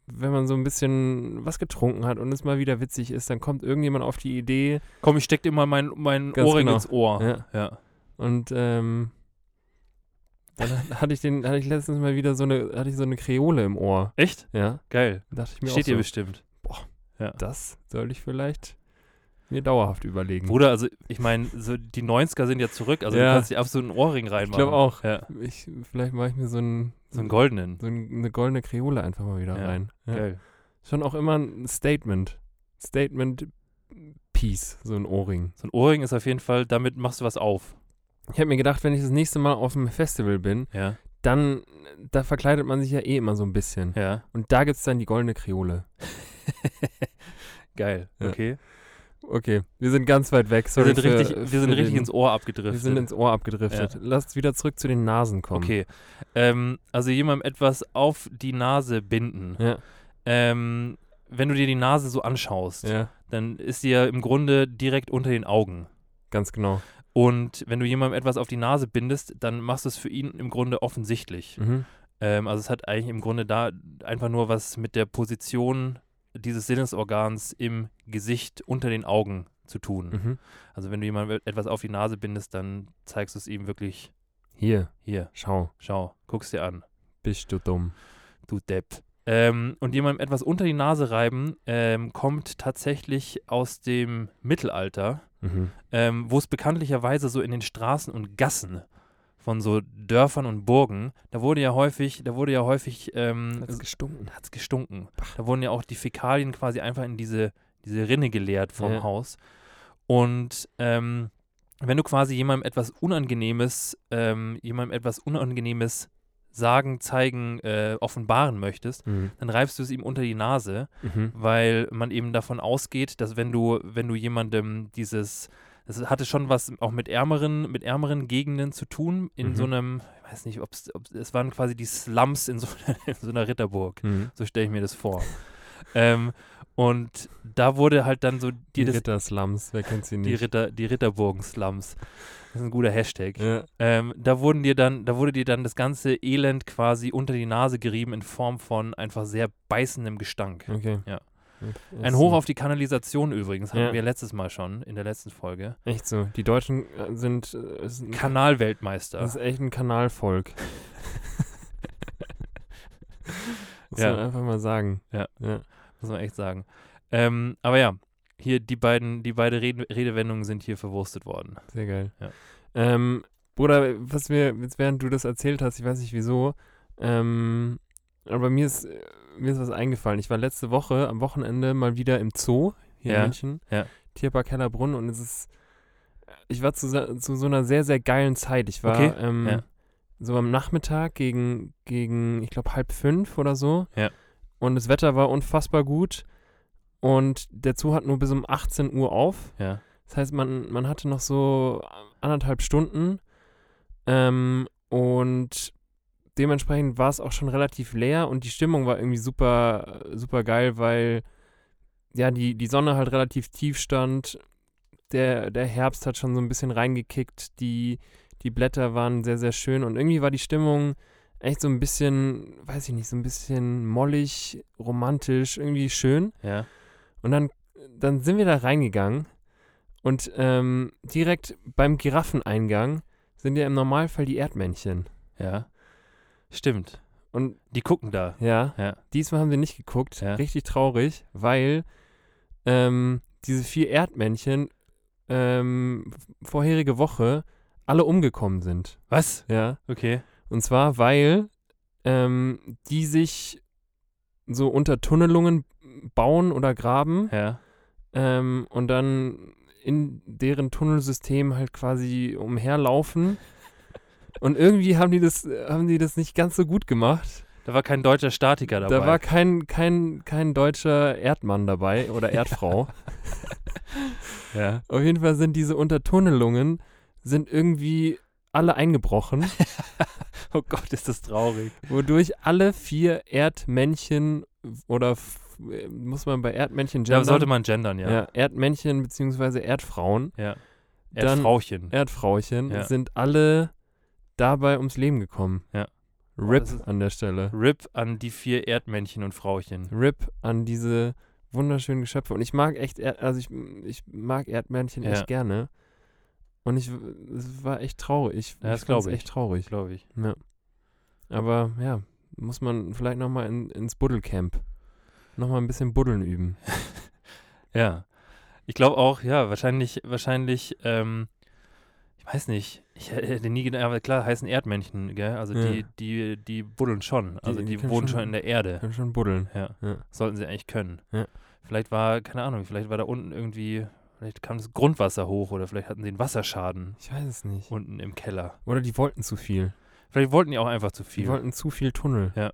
wenn man so ein bisschen was getrunken hat und es mal wieder witzig ist, dann kommt irgendjemand auf die Idee Komm, ich steck dir mal mein, mein Ohrring genau. ins Ohr. Ja. ja. und ähm, dann hatte ich den, hatte ich letztens mal wieder so eine, hatte ich so eine Kreole im Ohr. Echt? Ja, Geil. dachte ich mir Steht auch dir so, bestimmt. das soll ich vielleicht mir dauerhaft überlegen. Bruder, also ich meine, so die 90er sind ja zurück, also Ja. du kannst dir absolut einen Ohrring reinmachen. ich glaube auch. Ja. Ich, vielleicht mache ich mir so, ein, So einen goldenen. so ein, eine goldene Kreole einfach mal wieder Ja, rein. Ja. Geil. Schon auch immer ein Statement. Statement Piece, so ein Ohrring. So ein Ohrring ist auf jeden Fall, damit machst du was auf. Ich habe mir gedacht, wenn ich das nächste Mal auf dem Festival bin, Ja, dann, da verkleidet man sich ja eh immer so ein bisschen. ja. Und da gibt es dann die goldene Kreole. <laughs> Geil. Okay. Okay, wir sind ganz weit weg. Wir Sorry sind für, richtig, wir für sind richtig den, ins Ohr abgedriftet. Wir sind ins Ohr abgedriftet. Lasst wieder zurück zu den Nasen kommen. Okay. Ähm, also jemandem etwas auf die Nase binden. Ja, Ähm, wenn du dir die Nase so anschaust, ja, dann ist sie ja im Grunde direkt unter den Augen. ganz genau. Und wenn du jemandem etwas auf die Nase bindest, dann machst du es für ihn im Grunde offensichtlich. Mhm. Ähm, also es hat eigentlich im Grunde da einfach nur was mit der Position dieses Sinnesorgans im Gesicht unter den Augen zu tun. Mhm. Also wenn du jemandem etwas auf die Nase bindest, dann zeigst du es ihm wirklich, Hier, hier, schau, schau, guck's dir an, bist du dumm. du Depp. Ähm, und jemandem etwas unter die Nase reiben, ähm, kommt tatsächlich aus dem Mittelalter, Mhm. ähm, wo es bekanntlicherweise so in den Straßen und Gassen von so Dörfern und Burgen, da wurde ja häufig, da wurde ja häufig, ähm, Hat's gestunken. hat's gestunken. Da wurden ja auch die Fäkalien quasi einfach in diese, diese Rinne geleert vom Ja. Haus. Und ähm, wenn du quasi jemandem etwas Unangenehmes, ähm, jemandem etwas Unangenehmes sagen, zeigen, äh, offenbaren möchtest, Mhm. dann reibst du es ihm unter die Nase, Mhm. weil man eben davon ausgeht, dass wenn du, wenn du jemandem dieses, das hatte schon was auch mit ärmeren, mit ärmeren Gegenden zu tun, in Mhm. so einem, ich weiß nicht, ob es, es waren quasi die Slums in so, <laughs> in so einer Ritterburg. Mhm. So stelle ich mir das vor. ähm, und da wurde halt dann so Die die, das, Ritterslums, wer kennt sie die, nicht? Ritter, die Ritterburgen-Slums. Das ist ein guter Hashtag. ja. Ähm, da wurden dir dann, da wurde dir dann das ganze Elend quasi unter die Nase gerieben in Form von einfach sehr beißendem Gestank. Okay. Ja. Okay. Ein Hoch auf die Kanalisation übrigens, hatten Ja. wir letztes Mal schon, in der letzten Folge. Echt so. Die Deutschen äh, sind, äh, ein, Kanalweltmeister. das ist echt ein Kanalvolk. <laughs> Muss Ja. man einfach mal sagen. Ja. ja. muss man echt sagen. Ähm, aber ja, hier die beiden, die beiden Rede Redewendungen sind hier verwurstet worden. Sehr geil. Ja. Ähm, Bruder, was mir, jetzt während du das erzählt hast, ich weiß nicht wieso, ähm, aber mir ist, äh, mir ist was eingefallen. Ich war letzte Woche am Wochenende mal wieder im Zoo hier Ja, in München. ja. Tierpark Hellerbrunn und es ist, ich war zu, zu so einer sehr, sehr geilen Zeit. Ich war Okay, ähm, ja. so am Nachmittag gegen, gegen ich glaube, halb fünf oder so. Ja. Und das Wetter war unfassbar gut. Und der Zoo hat nur bis um 18 Uhr auf. Ja. Das heißt, man, man hatte noch so anderthalb Stunden ähm, und dementsprechend war es auch schon relativ leer und die Stimmung war irgendwie super, super geil, weil ja, die, die Sonne halt relativ tief stand. Der, der Herbst hat schon so ein bisschen reingekickt, die, die Blätter waren sehr, sehr schön und irgendwie war die Stimmung echt so ein bisschen, weiß ich nicht, so ein bisschen mollig, romantisch, irgendwie schön. Ja. Und dann, dann sind wir da reingegangen und ähm, direkt beim Giraffeneingang sind ja im Normalfall die Erdmännchen. Ja. Stimmt. Und Die gucken da. ja, Ja. diesmal haben sie nicht geguckt. Ja. Richtig traurig, weil ähm, diese vier Erdmännchen ähm, vorherige Woche alle umgekommen sind. Was? Ja. Okay. Und zwar, weil ähm, die sich so unter Tunnelungen bauen oder graben Ja. ähm, und dann in deren Tunnelsystem halt quasi umherlaufen. Und irgendwie haben die das, haben die das nicht ganz so gut gemacht. Da war kein deutscher Statiker dabei. Da war kein, kein, kein deutscher Erdmann dabei oder <laughs> Erdfrau. ja. Auf jeden Fall sind diese Untertunnelungen sind irgendwie alle eingebrochen, <laughs> Oh Gott, ist das traurig. wodurch alle vier Erdmännchen oder äh, muss man bei Erdmännchen Da gendern? sollte man gendern, ja. ja. Erdmännchen bzw. Erdfrauen, Ja. Dann- Erdfrauchen. Erdfrauchen Ja. sind alle dabei ums Leben gekommen. Ja. RIP ist- an der Stelle. RIP an die vier Erdmännchen und Frauchen. RIP an diese wunderschönen Geschöpfe. Und ich mag echt, Erd also ich, ich mag Erdmännchen Ja. echt gerne. Und ich, es war echt traurig. Ich, Ja, das ich glaub fand's ich. echt traurig. Glaube ich. Ja. Aber ja, muss man vielleicht nochmal in, ins Buddelcamp. Nochmal ein bisschen Buddeln üben. <laughs> Ja. Ich glaube auch, ja, wahrscheinlich, wahrscheinlich, ähm, weiß nicht, ich hätte nie gedacht, aber klar heißen Erdmännchen, gell? Also Ja. die, die, die buddeln schon. Also die die, können wohnen schon- in der Erde. Kann schon buddeln. Ja. Ja. Sollten sie eigentlich können. Ja. Vielleicht war, keine Ahnung, vielleicht war da unten irgendwie, Vielleicht kam das Grundwasser hoch oder vielleicht hatten sie einen Wasserschaden Ich weiß es nicht. unten im Keller. Oder die wollten zu viel. Vielleicht wollten die auch einfach zu viel. Die wollten zu viel Tunnel. Ja,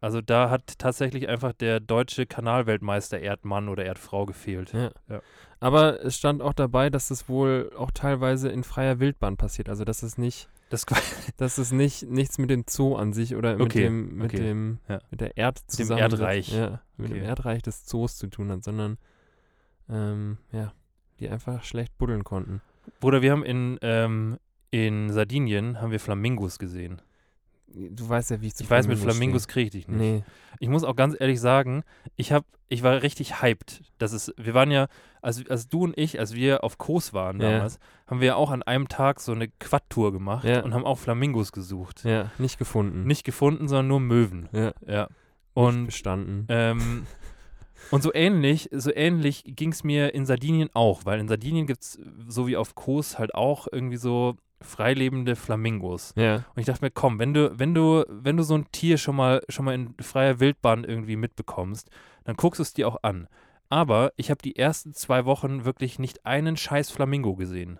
also da hat tatsächlich einfach der deutsche Kanalweltmeister Erdmann oder Erdfrau gefehlt. Ja. Ja. Aber es stand auch dabei, dass das wohl auch teilweise in freier Wildbahn passiert. Also dass es nicht, Das <laughs> dass es nicht nichts mit dem Zoo an sich oder mit Okay, dem, mit okay. dem, Ja. mit der Erd dem Erdreich. Ja, mit dem Okay. Erdreich des Zoos zu tun hat, sondern ähm, ja, die einfach schlecht buddeln konnten. Bruder, wir haben in, ähm, in Sardinien haben wir Flamingos gesehen. Du weißt ja, wie ich zu Ich weiß, mit Flamingos kriege ich dich nicht. Nee. Ich muss auch ganz ehrlich sagen, ich hab, ich war richtig hyped. Das ist, wir waren ja, als, als du und ich, als wir auf Kos waren Ja. damals, haben wir auch an einem Tag so eine Quad-Tour gemacht Ja. und haben auch Flamingos gesucht. Ja, nicht gefunden. Nicht gefunden, sondern nur Möwen. ja, Ja. Und bestanden. Ähm, <laughs> und so ähnlich, so ähnlich ging es mir in Sardinien auch, weil in Sardinien gibt es, so wie auf Kos, halt auch irgendwie so freilebende Flamingos. ja, Und ich dachte mir, komm, wenn du, wenn du, wenn du so ein Tier schon mal, schon mal in freier Wildbahn irgendwie mitbekommst, dann guckst du es dir auch an. Aber ich habe die ersten zwei Wochen wirklich nicht einen scheiß Flamingo gesehen.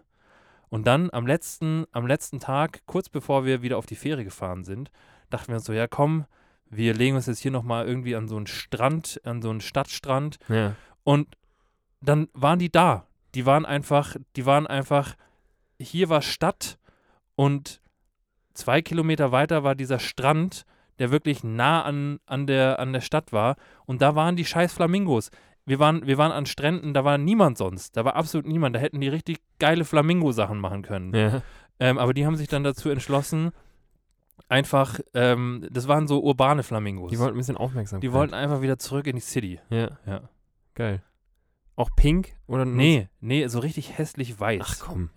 Und dann am letzten, am letzten Tag, kurz bevor wir wieder auf die Fähre gefahren sind, dachten wir uns so, ja komm, wir legen uns jetzt hier nochmal irgendwie an so einen Strand, an so einen Stadtstrand ja. und dann waren die da. Die waren einfach, die waren einfach, hier war Stadt und zwei Kilometer weiter war dieser Strand, der wirklich nah an, an, der, an der Stadt war. Und da waren die scheiß Flamingos. Wir waren, wir waren an Stränden, da war niemand sonst. Da war absolut niemand. Da hätten die richtig geile Flamingo-Sachen machen können. ja. Ähm, aber die haben sich dann dazu entschlossen, einfach, ähm, das waren so urbane Flamingos. Die wollten ein bisschen Aufmerksamkeit. die wollten einfach wieder zurück in die City. Ja, Ja. geil. Auch pink oder Nee, nee, so richtig hässlich weiß. Ach komm.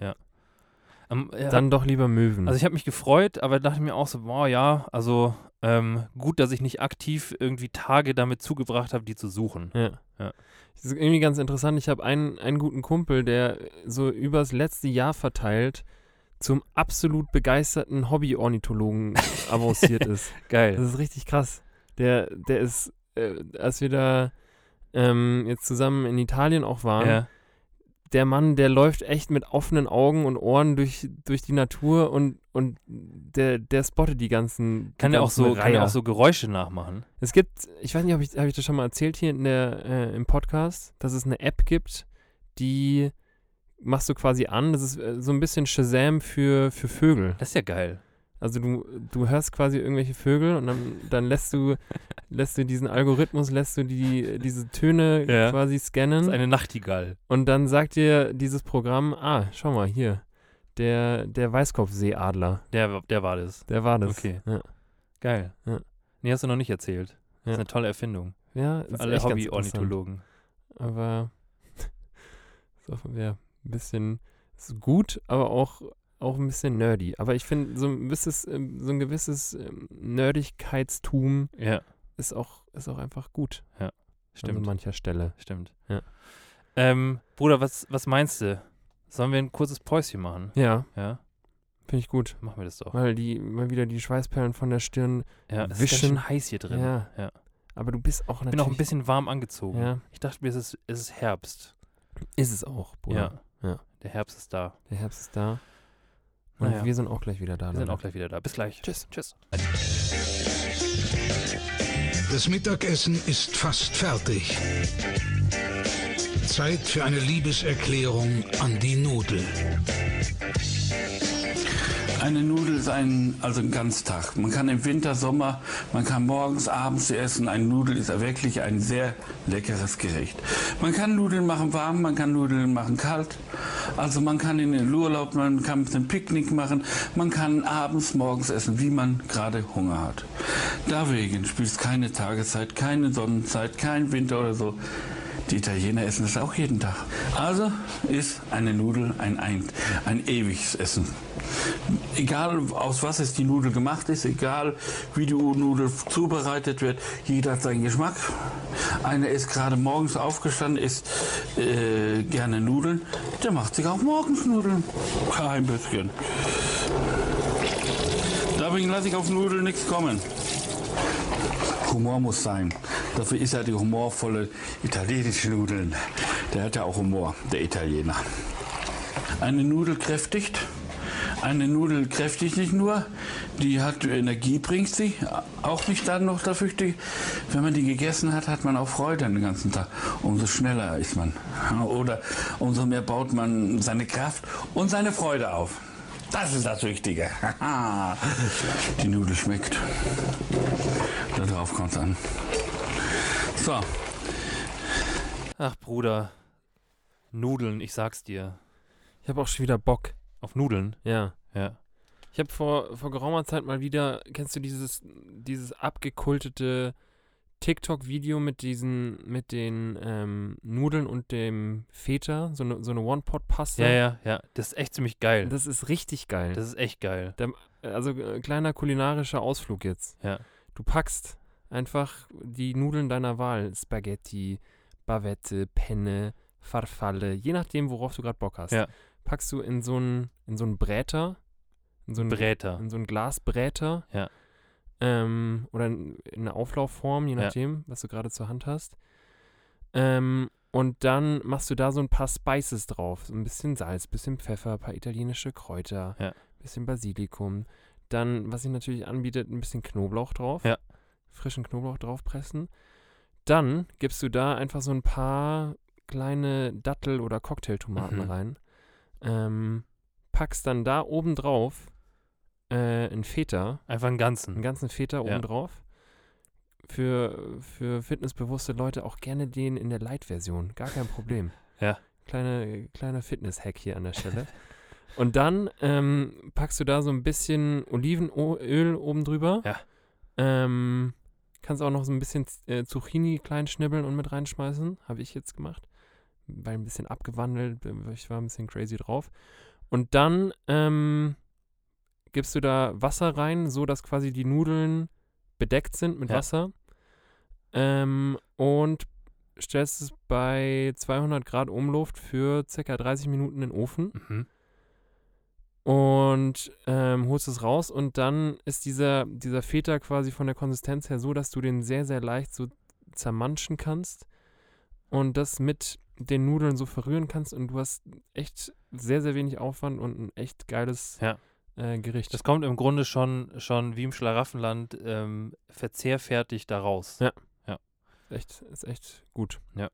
Ähm, ja, Dann doch lieber Möwen. also ich habe mich gefreut, aber dachte mir auch so, boah, ja, also ähm, gut, dass ich nicht aktiv irgendwie Tage damit zugebracht habe, die zu suchen. Ja. Ja. Das ist irgendwie ganz interessant. Ich habe einen, einen guten Kumpel, der so übers letzte Jahr verteilt zum absolut begeisterten Hobby-Ornithologen <laughs> avanciert ist. Geil. Das ist richtig krass. Der, der ist, äh, als wir da ähm, jetzt zusammen in Italien auch waren, ja. Der Mann, der läuft echt mit offenen Augen und Ohren durch, durch die Natur und, und der, der spottet die ganzen. Die Kann er auch so, kann er auch so Geräusche nachmachen? Es gibt, ich weiß nicht, ob ich, habe ich das schon mal erzählt hier in der, äh, im Podcast, dass es eine App gibt, die machst du quasi an. Das ist äh, so ein bisschen Shazam für, für Vögel. Das ist ja geil. Also du, du hörst quasi irgendwelche Vögel und dann, dann lässt du <laughs> lässt du diesen Algorithmus, lässt du die, diese Töne Ja. quasi Das scannen ist eine Nachtigall. und dann sagt dir dieses Programm, ah, schau mal hier, der, der Weißkopfseeadler, Der, der war das. der war das. Okay. Ja, Geil. Ja. Nee, hast du noch nicht erzählt. Das Ja. ist eine tolle Erfindung. ja Für alle. Hobby-Ornithologen. aber <laughs> ja, ein bisschen ist gut, aber auch, auch ein bisschen nerdy. Aber ich finde, so ein gewisses, ähm, so ein gewisses ähm, Nerdigkeitstum Ja, ist auch, ist auch einfach gut an so stimmt. mancher Stelle. Stimmt. Ja. Ähm, Bruder, was, was meinst du? Sollen wir ein kurzes Päuschen machen? Ja, Ja, finde ich gut. machen wir das doch. Weil die mal wieder die Schweißperlen von der Stirn. Ja, es ist Wischen. ganz schön heiß hier drin. Ja. Ja. Aber du bist auch Ich natürlich. bin auch ein bisschen warm angezogen. Ja, Ich dachte mir, es ist, es ist Herbst. ist es auch, Bruder. Ja. Ja. Der Herbst ist da. Der Herbst ist da. Und Naja. wir sind auch gleich wieder da. Wir sind auch gleich wieder da. Bis gleich. Tschüss. Tschüss. Das Mittagessen ist fast fertig. Zeit für eine Liebeserklärung an die Nudel. Eine Nudel ist ein, also ein Ganztag. Man kann im Winter, Sommer, man kann morgens, abends essen. Eine Nudel ist wirklich ein sehr leckeres Gericht. Man kann Nudeln machen warm, man kann Nudeln machen kalt. Also man kann in den Urlaub, man kann ein Picknick machen, man kann abends, morgens essen, wie man gerade Hunger hat. Deswegen spielt es keine Tageszeit, keine Sonnenzeit, kein Winter oder so. Die Italiener essen es auch jeden Tag. Also ist eine Nudel ein, ein, ein ewiges Essen. Egal aus was es die Nudel gemacht ist, egal wie die Nudel zubereitet wird, jeder hat seinen Geschmack. Einer ist gerade morgens aufgestanden, isst äh, gerne Nudeln, der macht sich auch morgens Nudeln. Kein bisschen. Deswegen lasse ich auf Nudeln nichts kommen. Humor muss sein. Dafür ist er die humorvolle italienische Nudeln. Der hat ja auch Humor, der Italiener. Eine Nudel kräftigt. Eine Nudel kräftigt nicht nur, die hat Energie, bringt sie. Auch nicht dann noch dafür, wenn man die gegessen hat, hat man auch Freude den ganzen Tag. Umso schneller ist man. Oder umso mehr baut man seine Kraft und seine Freude auf. Das ist das Wichtige. <laughs> Die Nudel schmeckt. Darauf kommt es an. So, Ach, Bruder. Nudeln, ich sag's dir. Ich habe auch schon wieder Bock. Auf Nudeln? Ja. Ja. Ich habe vor, vor geraumer Zeit mal wieder, kennst du dieses, dieses abgekultete TikTok-Video mit diesen, mit den ähm, Nudeln und dem Feta, so eine, so eine One-Pot-Paste? Ja, ja, ja. Das ist echt ziemlich geil. Das ist richtig geil. Das ist echt geil. also äh, kleiner kulinarischer Ausflug jetzt. Ja. Du packst einfach die Nudeln deiner Wahl, Spaghetti, Bavette, Penne, Farfalle, je nachdem, worauf du gerade Bock hast. Ja. Packst du in so einen in so einen Bräter, in so einen, Bräter. in so einen Glasbräter. Ja. Ähm, oder in, in einer Auflaufform, je Ja. nachdem, was du gerade zur Hand hast. Ähm, und dann machst du da so ein paar Spices drauf. So ein bisschen Salz, bisschen Pfeffer, ein paar italienische Kräuter, Ja. bisschen Basilikum. Dann, was sich natürlich anbietet, ein bisschen Knoblauch drauf. Ja. Frischen Knoblauch draufpressen. Dann gibst du da einfach so ein paar kleine Dattel- oder Cocktailtomaten Mhm. rein. Ähm, packst dann da oben drauf äh, einen Feta, Einfach einen einen ganzen. ganzen Feta Ja. oben drauf. Für, für fitnessbewusste Leute auch gerne den in der Light-Version. Gar kein Problem. <laughs> Ja. Kleine, kleiner Fitness-Hack hier an der Stelle. <laughs> Und dann ähm, packst du da so ein bisschen Olivenöl oben drüber. Ja. Ähm, kannst auch noch so ein bisschen äh, Zucchini klein schnibbeln und mit reinschmeißen. Habe ich jetzt gemacht. Weil ein bisschen abgewandelt. Ich war ein bisschen crazy drauf. Und dann ähm, gibst du da Wasser rein, so dass quasi die Nudeln bedeckt sind mit Ja. Wasser. Ähm, und stellst es bei 200 Grad Umluft für circa 30 Minuten in den Ofen Mhm. und ähm, holst es raus und dann ist dieser, dieser Feta quasi von der Konsistenz her so, dass du den sehr, sehr leicht so zermanschen kannst und das mit den Nudeln so verrühren kannst und du hast echt sehr, sehr wenig Aufwand und ein echt geiles Ja. Äh, Gericht. Das kommt im Grunde schon, schon wie im Schlaraffenland ähm, verzehrfertig da raus. Ja. echt, ist echt gut. Ja.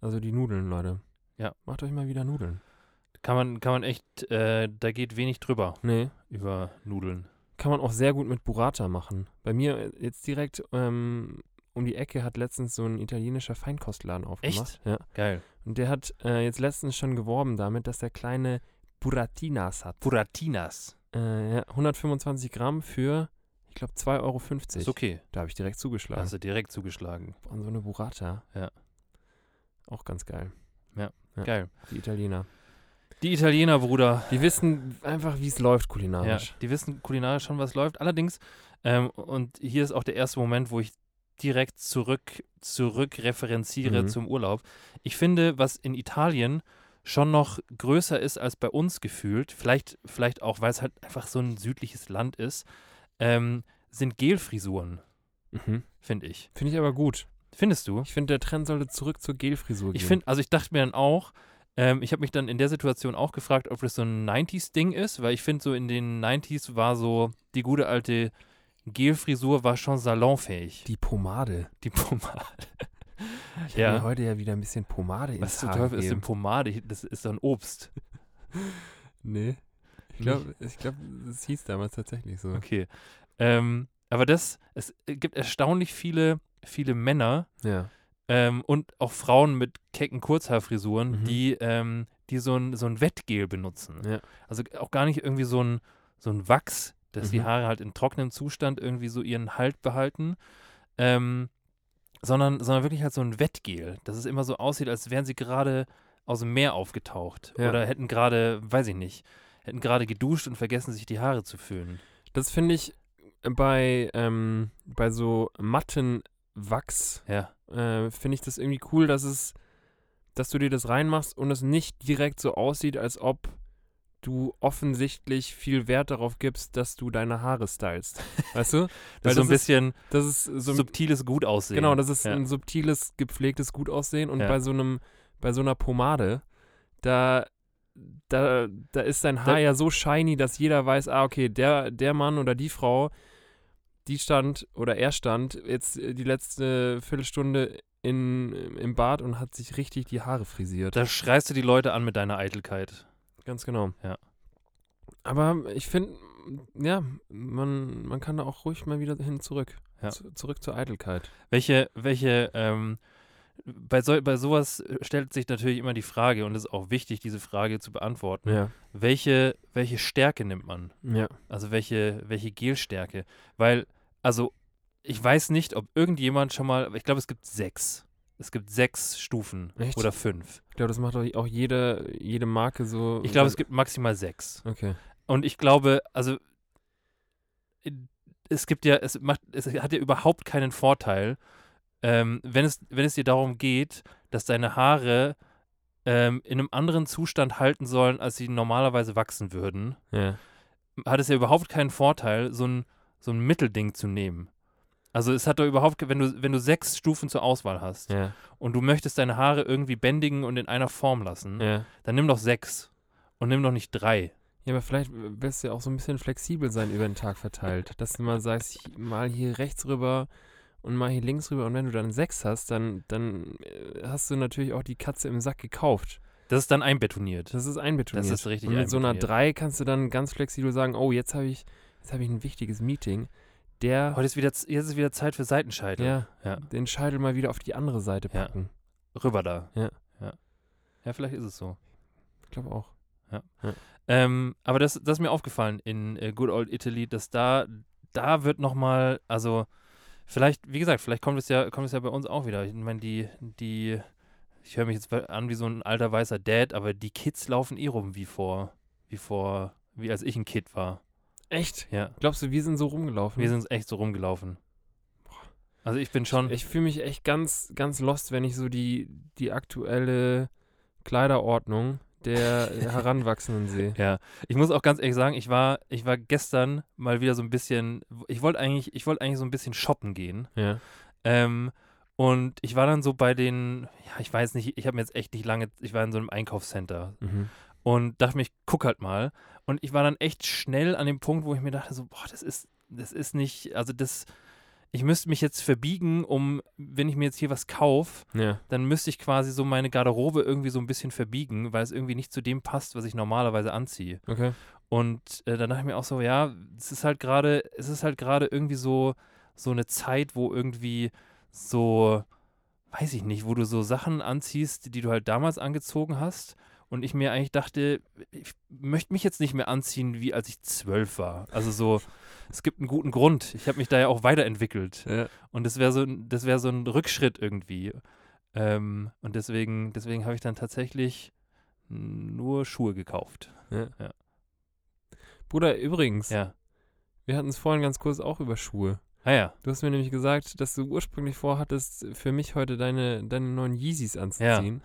Also die Nudeln, Leute. Ja. Macht euch mal wieder Nudeln. Kann man, kann man echt, äh, da geht wenig drüber Nee. über Nudeln. Kann man auch sehr gut mit Burrata machen. Bei mir äh, jetzt direkt ähm, um die Ecke hat letztens so ein italienischer Feinkostladen aufgemacht. Ja. Geil. Und der hat äh, jetzt letztens schon geworben damit, dass er kleine Burratinas hat. Buratinas. Äh, ja, 125 Gramm für, ich glaube, 2,50 Euro. Ist okay. Da habe ich direkt zugeschlagen. Hast du direkt zugeschlagen. Und so eine Burrata. Ja. Auch ganz geil. Ja. Geil. Die Italiener. Die Italiener, Bruder. Die wissen einfach, wie es läuft Ja, kulinarisch. die wissen kulinarisch schon, was läuft. Allerdings, ähm, und hier ist auch der erste Moment, wo ich direkt zurück, zurück referenziere Mhm. zum Urlaub. Ich finde, was in Italien schon noch größer ist als bei uns gefühlt, vielleicht, vielleicht auch, weil es halt einfach so ein südliches Land ist, ähm, sind Gelfrisuren, Mhm. finde ich. Finde ich aber gut. Findest du? Ich finde, der Trend sollte zurück zur Gelfrisur gehen. Ich finde, also ich dachte mir dann auch, ähm, ich habe mich dann in der Situation auch gefragt, ob das so ein 90s-Ding ist, weil ich finde, so in den 90s war so die gute alte Gelfrisur war schon salonfähig. die Pomade. Die Pomade. Ich Ja. habe mir heute ja wieder ein bisschen Pomade ins Was zum Teufel ist denn. Pomade? Das ist doch ein Obst. <laughs> Nee. Ich glaube, ich glaub, das hieß damals tatsächlich so. Okay. Ähm, aber das, es gibt erstaunlich viele, viele Männer Ja. ähm, und auch Frauen mit kecken Kurzhaarfrisuren, Mhm. die, ähm, die so ein, so ein Wettgel benutzen. Ja. Also auch gar nicht irgendwie so ein, so ein Wachs, dass die Mhm. Haare halt in trockenem Zustand irgendwie so ihren Halt behalten, ähm, sondern, sondern wirklich halt so ein Wettgel, dass es immer so aussieht, als wären sie gerade aus dem Meer aufgetaucht Ja. oder hätten gerade, weiß ich nicht, hätten gerade geduscht und vergessen, sich die Haare zu föhnen. Das finde ich bei, ähm, bei so matten Wachs, Ja, äh, finde ich das irgendwie cool, dass es, dass du dir das reinmachst und es nicht direkt so aussieht, als ob du offensichtlich viel Wert darauf gibst, dass du deine Haare stylst. Weißt du? <laughs> Das Weil ist so ein ist- bisschen Das ist so ein subtiles Gutaussehen. Genau, das ist ja. ein subtiles, gepflegtes Gutaussehen. Und Ja. bei so einem, bei so einer Pomade, da, da, da ist dein Haar Da- ja so shiny, dass jeder weiß, ah, okay, der, der Mann oder die Frau, die stand oder er stand jetzt die letzte Viertelstunde in, im Bad und hat sich richtig die Haare frisiert. Da schreist du die Leute an mit deiner Eitelkeit. Ganz genau. Ja. Aber ich finde, ja, man, man kann da auch ruhig mal wieder hin zurück. Ja. Zu, zurück zur Eitelkeit. Welche, welche, ähm, bei, so, bei sowas stellt sich natürlich immer die Frage, und es ist auch wichtig, diese Frage zu beantworten. Ja. Welche, welche Stärke nimmt man? Ja. Also welche, welche Gelstärke? Weil, also, ich weiß nicht, ob irgendjemand schon mal, ich glaube, es gibt sechs. Es gibt sechs Stufen Echt? oder fünf. Ich glaube, das macht auch jede, jede Marke so. Ich glaube, es gibt maximal sechs. Okay. Und ich glaube, also es gibt ja, es macht, es hat ja überhaupt keinen Vorteil, ähm, wenn es, wenn es dir darum geht, dass deine Haare ähm, in einem anderen Zustand halten sollen, als sie normalerweise wachsen würden, Ja. hat es ja überhaupt keinen Vorteil, so ein, so ein Mittelding zu nehmen. Also es hat doch überhaupt, wenn du, wenn du sechs Stufen zur Auswahl hast Ja. und du möchtest deine Haare irgendwie bändigen und in einer Form lassen, Ja. dann nimm doch sechs und nimm doch nicht drei. Ja, aber vielleicht wirst du ja auch so ein bisschen flexibel sein über den Tag verteilt. <laughs> Dass du mal sagst, mal hier rechts rüber und mal hier links rüber. Und wenn du dann sechs hast, dann, dann äh, hast du natürlich auch die Katze im Sack gekauft. Das ist dann einbetoniert. Das ist einbetoniert. Das ist richtig Und mit so einer. 3 kannst du dann ganz flexibel sagen, oh, jetzt habe ich, jetzt habe ich ein wichtiges Meeting. Der, Heute ist wieder, jetzt ist wieder Zeit für Seitenscheitel. ja, Ja. den Scheitel mal wieder auf die andere Seite Ja. packen. Rüber da. Ja. Ja, ja vielleicht ist es so. Ich glaube auch. Ähm, aber das, das ist mir aufgefallen in äh, Good Old Italy, dass da, da wird nochmal, also vielleicht, wie gesagt, vielleicht kommt es ja, kommt es ja bei uns auch wieder. Ich meine, die, die, ich höre mich jetzt an wie so ein alter weißer Dad, aber die Kids laufen eh rum wie vor, wie vor, wie als ich ein Kid war. Echt? Ja. Glaubst du, wir sind so rumgelaufen? Wir sind echt so rumgelaufen. Also ich bin schon. Ich fühle mich echt ganz, ganz lost, wenn ich so die, die aktuelle Kleiderordnung der <laughs> Heranwachsenden sehe. Ja, ich muss auch ganz ehrlich sagen, ich war, ich war gestern mal wieder so ein bisschen, ich wollte eigentlich, ich wollte eigentlich so ein bisschen shoppen gehen. Ja. Ähm, und ich war dann so bei den, ja, ich weiß nicht, ich habe mir jetzt echt nicht lange, ich war in so einem Einkaufscenter Mhm. Und dachte mir, ich guck halt mal. Und ich war dann echt schnell an dem Punkt, wo ich mir dachte, so, boah, das ist, das ist nicht, also das, ich müsste mich jetzt verbiegen, um, wenn ich mir jetzt hier was kaufe, Ja. dann müsste ich quasi so meine Garderobe irgendwie so ein bisschen verbiegen, weil es irgendwie nicht zu dem passt, was ich normalerweise anziehe. Okay. Und äh, dann dachte ich mir auch so, ja, es ist halt gerade, es ist halt gerade irgendwie so, so eine Zeit, wo irgendwie so, weiß ich nicht, wo du so Sachen anziehst, die du halt damals angezogen hast. Und ich mir eigentlich dachte, ich möchte mich jetzt nicht mehr anziehen, wie als ich zwölf war. Also so, es gibt einen guten Grund. Ich habe mich da ja auch weiterentwickelt. Ja. Und das wäre so, ein- das wäre so ein Rückschritt irgendwie. Ähm, und deswegen, deswegen habe ich dann tatsächlich nur Schuhe gekauft. Bruder, übrigens, Ja. wir hatten es vorhin ganz kurz auch über Schuhe. Ah ja. Du hast mir nämlich gesagt, dass du ursprünglich vorhattest, für mich heute deine, deine neuen Yeezys anzuziehen,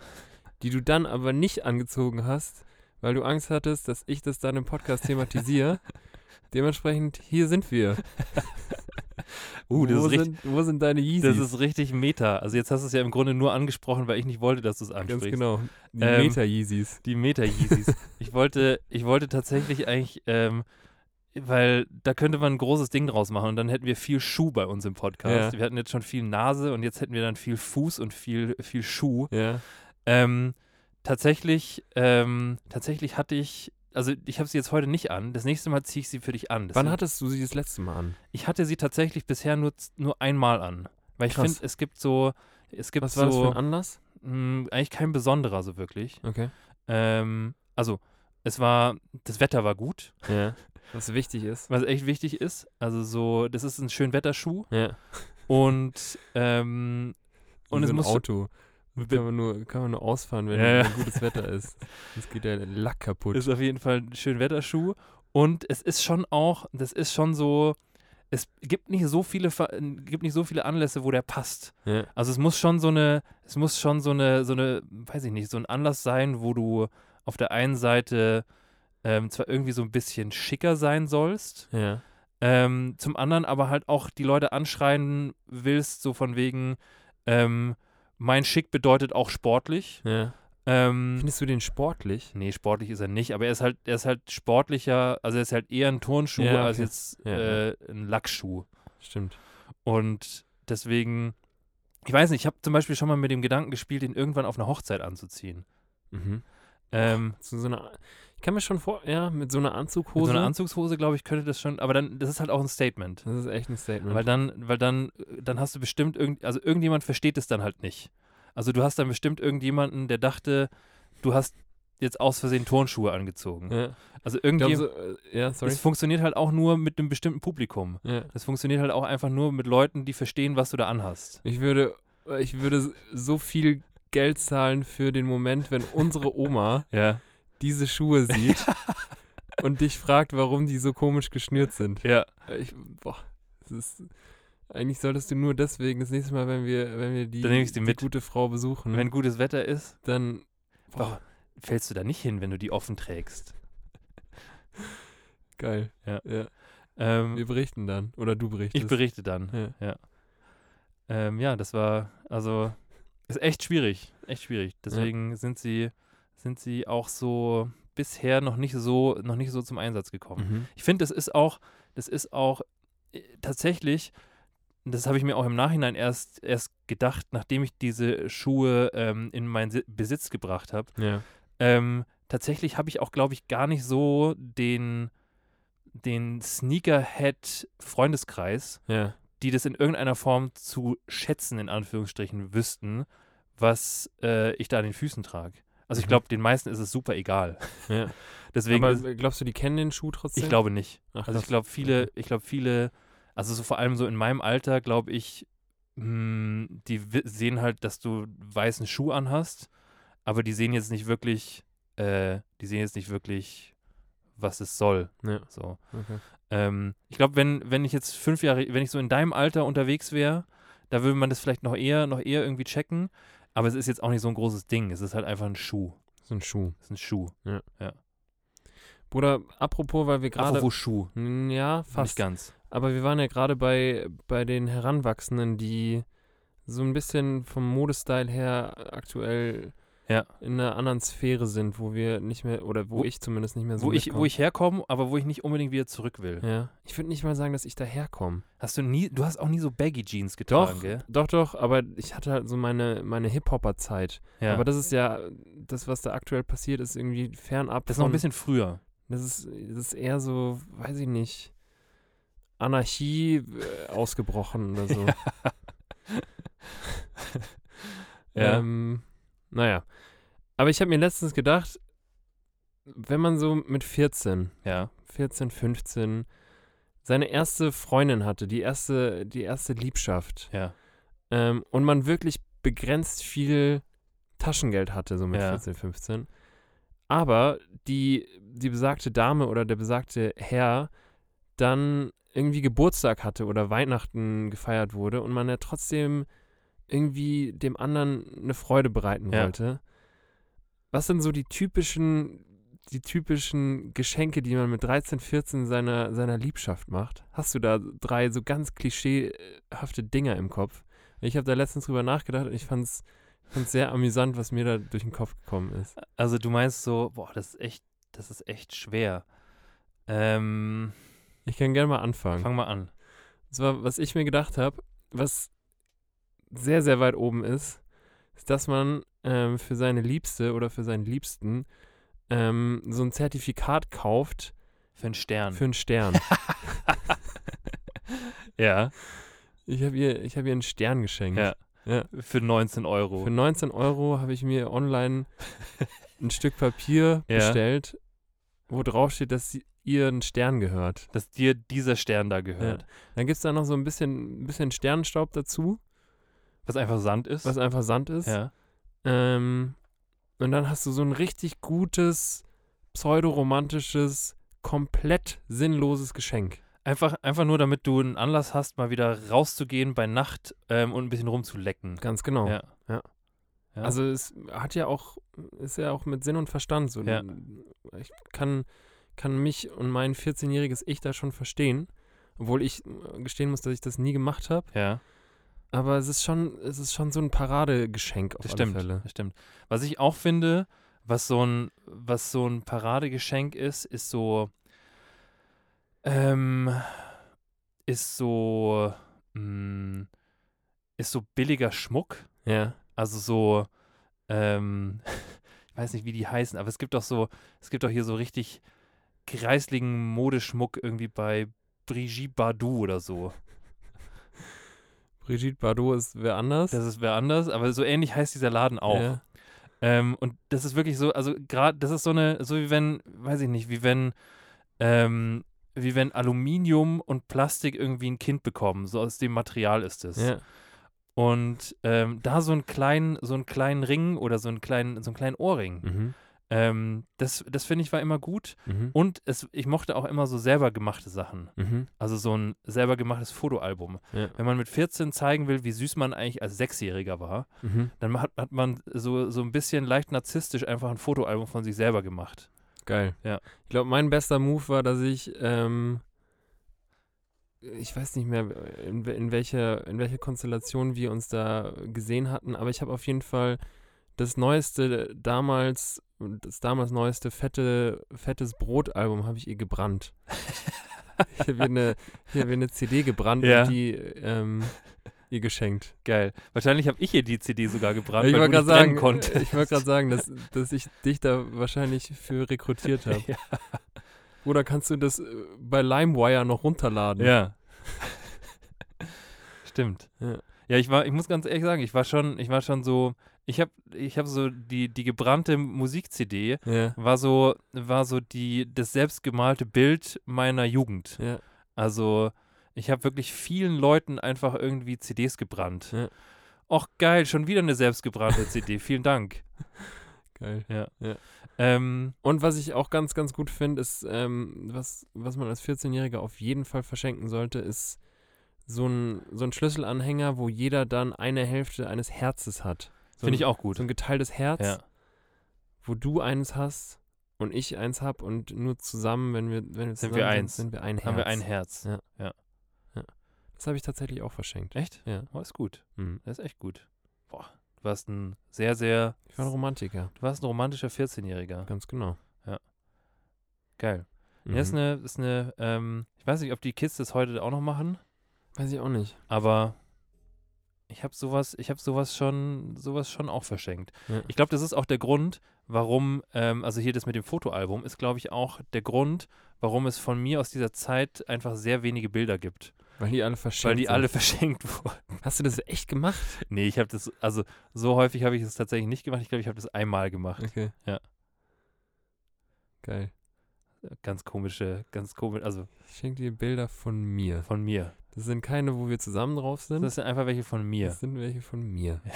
die du dann aber nicht angezogen hast, weil du Angst hattest, dass ich das dann im Podcast thematisiere. <laughs> Dementsprechend, hier sind wir. Uh, das wo, ist, richtig, sind, wo sind deine Yeezys? das ist richtig Meta. Also jetzt hast du es ja im Grunde nur angesprochen, weil ich nicht wollte, dass du es ansprichst. Ganz genau. Die Ähm, Meta-Yeezys. Die Meta-Yeezys. ich, wollte, ich wollte tatsächlich eigentlich, ähm, weil da könnte man ein großes Ding draus machen und dann hätten wir viel Schuh bei uns im Podcast. Ja. Wir hatten jetzt schon viel Nase und jetzt hätten wir dann viel Fuß und viel, viel Schuh. Ja. Ähm, tatsächlich, ähm, tatsächlich hatte ich, also ich habe sie jetzt heute nicht an. Das nächste Mal ziehe ich sie für dich an. Wann Deswegen- hattest du sie das letzte Mal an? Ich hatte sie tatsächlich bisher nur, nur einmal an. Weil ich finde, es gibt so, es gibt Was war das für so ein Anlass? mh, eigentlich kein besonderer so wirklich. Okay. Ähm, also es war, das Wetter war gut, Ja. <laughs> Was wichtig ist. was echt wichtig ist. Also so, das ist ein schön Wetterschuh Ja. und ähm, und es so ein muss Auto. Das kann man, nur, kann man nur ausfahren, wenn, Ja, ja. gutes Wetter ist. Sonst geht der Lack kaputt. ist auf jeden Fall ein schön Wetterschuh und es ist schon auch, das ist schon so, es gibt nicht so viele, gibt nicht so viele Anlässe, wo der passt. ja. Also es muss schon so eine, es muss schon so eine, so eine, weiß ich nicht, so ein Anlass sein, wo du auf der einen Seite ähm, zwar irgendwie so ein bisschen schicker sein sollst, Ja. ähm, zum anderen aber halt auch die Leute anschreien willst, so von wegen, ähm, mein Schick bedeutet auch sportlich. Ja. Ähm, Findest du den sportlich? nee, sportlich ist er nicht, aber er ist halt, er ist halt sportlicher, also er ist halt eher ein Turnschuh Ja, als okay. jetzt Ja, äh, ein Lackschuh. Stimmt. Und deswegen, ich weiß nicht, ich habe zum Beispiel schon mal mit dem Gedanken gespielt, ihn irgendwann auf einer Hochzeit anzuziehen. Mhm. Ähm, So, so eine, ich kann mir schon vor, ja, mit so einer mit Anzughose. so einer Anzugshose, glaube ich, könnte das schon, aber dann, das ist halt auch ein Statement. das ist echt ein Statement. Weil dann, weil dann, dann hast du bestimmt irgend, also irgendjemand versteht es dann halt nicht. Also du hast dann bestimmt irgendjemanden, der dachte, du hast jetzt aus Versehen Turnschuhe angezogen. ja. Also irgendwie, so, äh, ja, sorry. das funktioniert halt auch nur mit einem bestimmten Publikum. Ja. Das funktioniert halt auch einfach nur mit Leuten, die verstehen, was du da anhast. Ich würde, ich würde so viel Geld zahlen für den Moment, wenn unsere Oma <laughs> Ja. Diese Schuhe sieht <laughs> und dich fragt, warum die so komisch geschnürt sind. Ja. Ich, boah, das ist, eigentlich solltest du nur deswegen das nächste Mal, wenn wir, wenn wir die, sie mit. gute Frau besuchen, Wenn gutes Wetter ist, dann boah, fällst du da nicht hin, wenn du die offen trägst. <laughs> geil. Ja. ja. Ähm, Wir berichten dann. Oder du berichtest. ich berichte dann. Ja. Ähm, ja, das war, also, ist echt schwierig. Echt schwierig. Deswegen sind sie, sind sie auch so bisher noch nicht so, noch nicht so zum Einsatz gekommen. Mhm. Ich finde, das ist auch, das ist auch äh, tatsächlich, das habe ich mir auch im Nachhinein erst, erst gedacht, nachdem ich diese Schuhe ähm, in meinen Si- Besitz gebracht habe. Ja. Ähm, tatsächlich habe ich auch, glaube ich, gar nicht so den, den Sneakerhead-Freundeskreis, Ja. die das in irgendeiner Form zu schätzen, in Anführungsstrichen, wüssten, was äh, ich da an den Füßen trage. Also ich Mhm. glaube, den meisten ist es super egal. ja. <laughs> Deswegen, Aber ist, glaubst du, die kennen den Schuh trotzdem? ich glaube nicht. Ach, Also ich glaube, viele, ich glaube, viele, also so vor allem so in meinem Alter, glaube ich, mh, die wi- sehen halt, dass du weißen Schuh anhast, aber die sehen jetzt nicht wirklich, äh, die sehen jetzt nicht wirklich, was es soll. Ja. So. Okay. Ähm, ich glaube, wenn, wenn ich jetzt fünf Jahre, wenn ich so in deinem Alter unterwegs wäre, da würde man das vielleicht noch eher, noch eher irgendwie checken. Aber es ist jetzt auch nicht so ein großes Ding. Es ist halt einfach ein Schuh. So ein Schuh. Es ist ein Schuh. Bruder, apropos, weil wir gerade. Apropos Schuh. Ja, Nicht fast. ganz. Aber wir waren ja gerade bei, bei den Heranwachsenden, die so ein bisschen vom Modestyle her aktuell Ja. in einer anderen Sphäre sind, wo wir nicht mehr, oder wo, Wo- ich zumindest nicht mehr so Wo ich, wo ich herkomme, aber wo ich nicht unbedingt wieder zurück will. Ja. Ich würde nicht mal sagen, dass ich daherkomme. Hast du nie, du hast auch nie so Baggy Jeans Doch, getragen, gell? doch, doch, aber ich hatte halt so meine, meine Hip-Hopper-Zeit. Ja. Aber das ist ja, das, was da aktuell passiert, ist irgendwie fernab das ist noch ein bisschen früher. Das ist, das ist eher so, weiß ich nicht, Anarchie äh, ausgebrochen oder so. <laughs> Ja. Ähm, naja. Aber ich habe mir letztens gedacht, wenn man so mit 14, Ja. 14, 15 seine erste Freundin hatte, die erste, die erste Liebschaft, Ja. ähm, und man wirklich begrenzt viel Taschengeld hatte, so mit Ja. 14, 15. Aber die, die besagte Dame oder der besagte Herr dann irgendwie Geburtstag hatte oder Weihnachten gefeiert wurde und man ja trotzdem irgendwie dem anderen eine Freude bereiten Ja. wollte. Was sind so die typischen, die typischen Geschenke, die man mit 13, 14 seiner, seiner Liebschaft macht? Hast du da drei so ganz klischeehafte Dinger im Kopf? Ich habe da letztens drüber nachgedacht und ich fand es sehr amüsant, was mir da durch den Kopf gekommen ist. Also du meinst so, boah, das ist echt, das ist echt schwer. Ähm, Ich kann gerne mal anfangen. fang mal an. Und zwar, was ich mir gedacht habe, was sehr, sehr weit oben ist, ist, dass man ähm, für seine Liebste oder für seinen Liebsten ähm, so ein Zertifikat kauft Für einen Stern. für einen Stern. <laughs> ja. ich habe ihr, ich hab ihr einen Stern geschenkt. Ja. Ja. Für 19 Euro. Für 19 Euro habe ich mir online <laughs> ein Stück Papier Ja. bestellt, wo drauf steht, dass sie, ihr ein Stern gehört. dass dir dieser Stern da gehört. Dann gibt es da noch so ein bisschen, ein bisschen Sternenstaub dazu, Was einfach Sand ist. was einfach Sand ist. ja. Ähm, und dann hast du so ein richtig gutes, pseudoromantisches, komplett sinnloses Geschenk. Einfach, einfach nur, damit du einen Anlass hast, mal wieder rauszugehen bei Nacht ähm, und ein bisschen rumzulecken. Ganz genau. Ja. Ja. Ja. Also es hat ja auch, ist ja auch mit Sinn und Verstand so. Ja. Ich kann, kann mich und mein 14-jähriges Ich da schon verstehen. Obwohl ich äh, gestehen muss, dass ich das nie gemacht habe. Ja, Aber es ist schon, es ist schon so ein Paradegeschenk auf das alle stimmt. Fälle. Das stimmt. Was ich auch finde, was so ein, was so ein Paradegeschenk ist, ist so, ähm, ist so, mh, ist so billiger Schmuck. Ja. Also so, ähm, <laughs> ich weiß nicht, wie die heißen, aber es gibt doch so, es gibt doch hier so richtig kreisligen Modeschmuck irgendwie bei Brigitte Bardot oder so. Brigitte Bardot ist wer anders. Das ist wer anders, aber so ähnlich heißt dieser Laden auch. Ja. Ähm, und das ist wirklich so, also gerade, das ist so eine, so wie wenn, weiß ich nicht, wie wenn, ähm, wie wenn Aluminium und Plastik irgendwie ein Kind bekommen. So aus dem Material ist es. ja. Und ähm, da so einen kleinen, so einen kleinen Ring oder so einen kleinen, so einen kleinen Ohrring. Mhm. Ähm, das, das finde ich war immer gut. Mhm. Und es, ich mochte auch immer so selber gemachte Sachen. Mhm. Also so ein selber gemachtes Fotoalbum. Ja. Wenn man mit 14 zeigen will, wie süß man eigentlich als Sechsjähriger war, Mhm. dann hat, hat man so, so ein bisschen leicht narzisstisch einfach ein Fotoalbum von sich selber gemacht. Geil. Ja. Ich glaube, mein bester Move war, dass ich, ähm, ich weiß nicht mehr, in, in, welcher, in welcher Konstellation wir uns da gesehen hatten, aber ich habe auf jeden Fall das neueste damals, das damals neueste fette, fettes Brotalbum habe ich ihr gebrannt. ich habe ihr, eine- ich hab ihr eine CD gebrannt Ja. und die ähm, ihr geschenkt. Geil. Wahrscheinlich habe ich hier die CD sogar gebrannt, ich weil du nicht sagen, konntest. ich wollte gerade sagen, dass, dass ich dich da wahrscheinlich für rekrutiert habe. <laughs> ja. Oder kannst du das äh, bei LimeWire noch runterladen? ja. <laughs> Stimmt. Ja. Ja, ich war, ich muss ganz ehrlich sagen, ich war schon, ich war schon so, ich habe, ich habe so die, die gebrannte Musik-CD Ja. war so, war so die, das selbstgemalte Bild meiner Jugend. Ja. Also, ich habe wirklich vielen Leuten einfach irgendwie CDs gebrannt. Ja. Och, geil, schon wieder eine selbstgebrannte <laughs> CD. Vielen Dank. Geil. Ähm, Und was ich auch ganz, ganz gut finde, ist, ähm, was, was man als 14-Jähriger auf jeden Fall verschenken sollte, ist so ein, so ein Schlüsselanhänger, wo jeder dann eine Hälfte eines Herzes hat. So Finde ich auch gut. So ein geteiltes Herz, Ja. wo du eins hast und ich eins hab und nur zusammen, wenn wir, wenn wir Sind wir eins. sind, sind wir ein Herz. Haben wir ein Herz. Ja. Das habe ich tatsächlich auch verschenkt. Echt? Ja. Oh, ist gut. Mhm. Das ist echt gut. Boah, du warst ein sehr, sehr, Ich war ein Romantiker, du warst ein romantischer 14-Jähriger. ganz genau. Geil. Ja, ist Mhm. eine, ist eine, ähm, ich weiß nicht, ob die Kids das heute auch noch machen, Weiß ich auch nicht. aber ich habe sowas, ich habe sowas schon, sowas schon auch verschenkt. Ja. Ich glaube, das ist auch der Grund, warum, ähm, also hier das mit dem Fotoalbum ist, glaube ich, auch der Grund, warum es von mir aus dieser Zeit einfach sehr wenige Bilder gibt. Weil die alle verschenkt Weil die sind. alle <laughs> verschenkt wurden. Hast du das echt gemacht? Nee, ich habe das, also so häufig habe ich es tatsächlich nicht gemacht. Ich glaube, ich habe das einmal gemacht. Okay. Ja. Geil. Ganz komische, ganz komisch, also Ich schenke dir Bilder von mir. von mir. Das sind keine, wo wir zusammen drauf sind. Das sind einfach welche von mir. Das sind welche von mir. <laughs>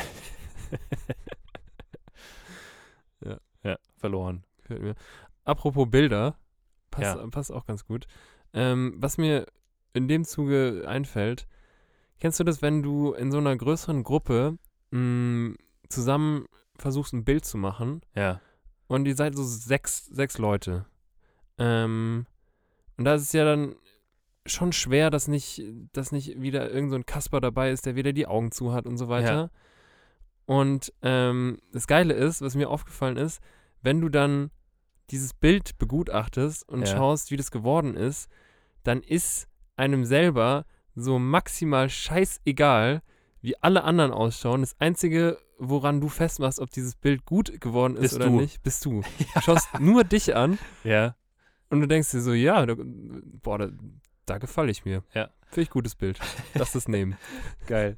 Ja, verloren. Gefällt mir. Apropos Bilder, passt, Ja. passt auch ganz gut. Ähm, was mir in dem Zuge einfällt, kennst du das, wenn du in so einer größeren Gruppe mh, zusammen versuchst, ein Bild zu machen Ja. und ihr seid so sechs, sechs Leute. Ähm, und da ist es ja dann schon schwer, dass nicht, dass nicht wieder irgend so ein Kasper dabei ist, der wieder die Augen zu hat und so weiter. Und ähm, das Geile ist, was mir aufgefallen ist, wenn du dann dieses Bild begutachtest und Ja. schaust, wie das geworden ist, dann ist einem selber so maximal scheißegal, wie alle anderen ausschauen. Das Einzige, woran du festmachst, ob dieses Bild gut geworden ist Bist oder du. nicht, bist du. <laughs> Du schaust nur dich an Ja. Und du denkst dir so, ja, da, boah, da, da gefalle ich mir. Ja. Finde ich gutes Bild. Lass das nehmen. <laughs> Geil.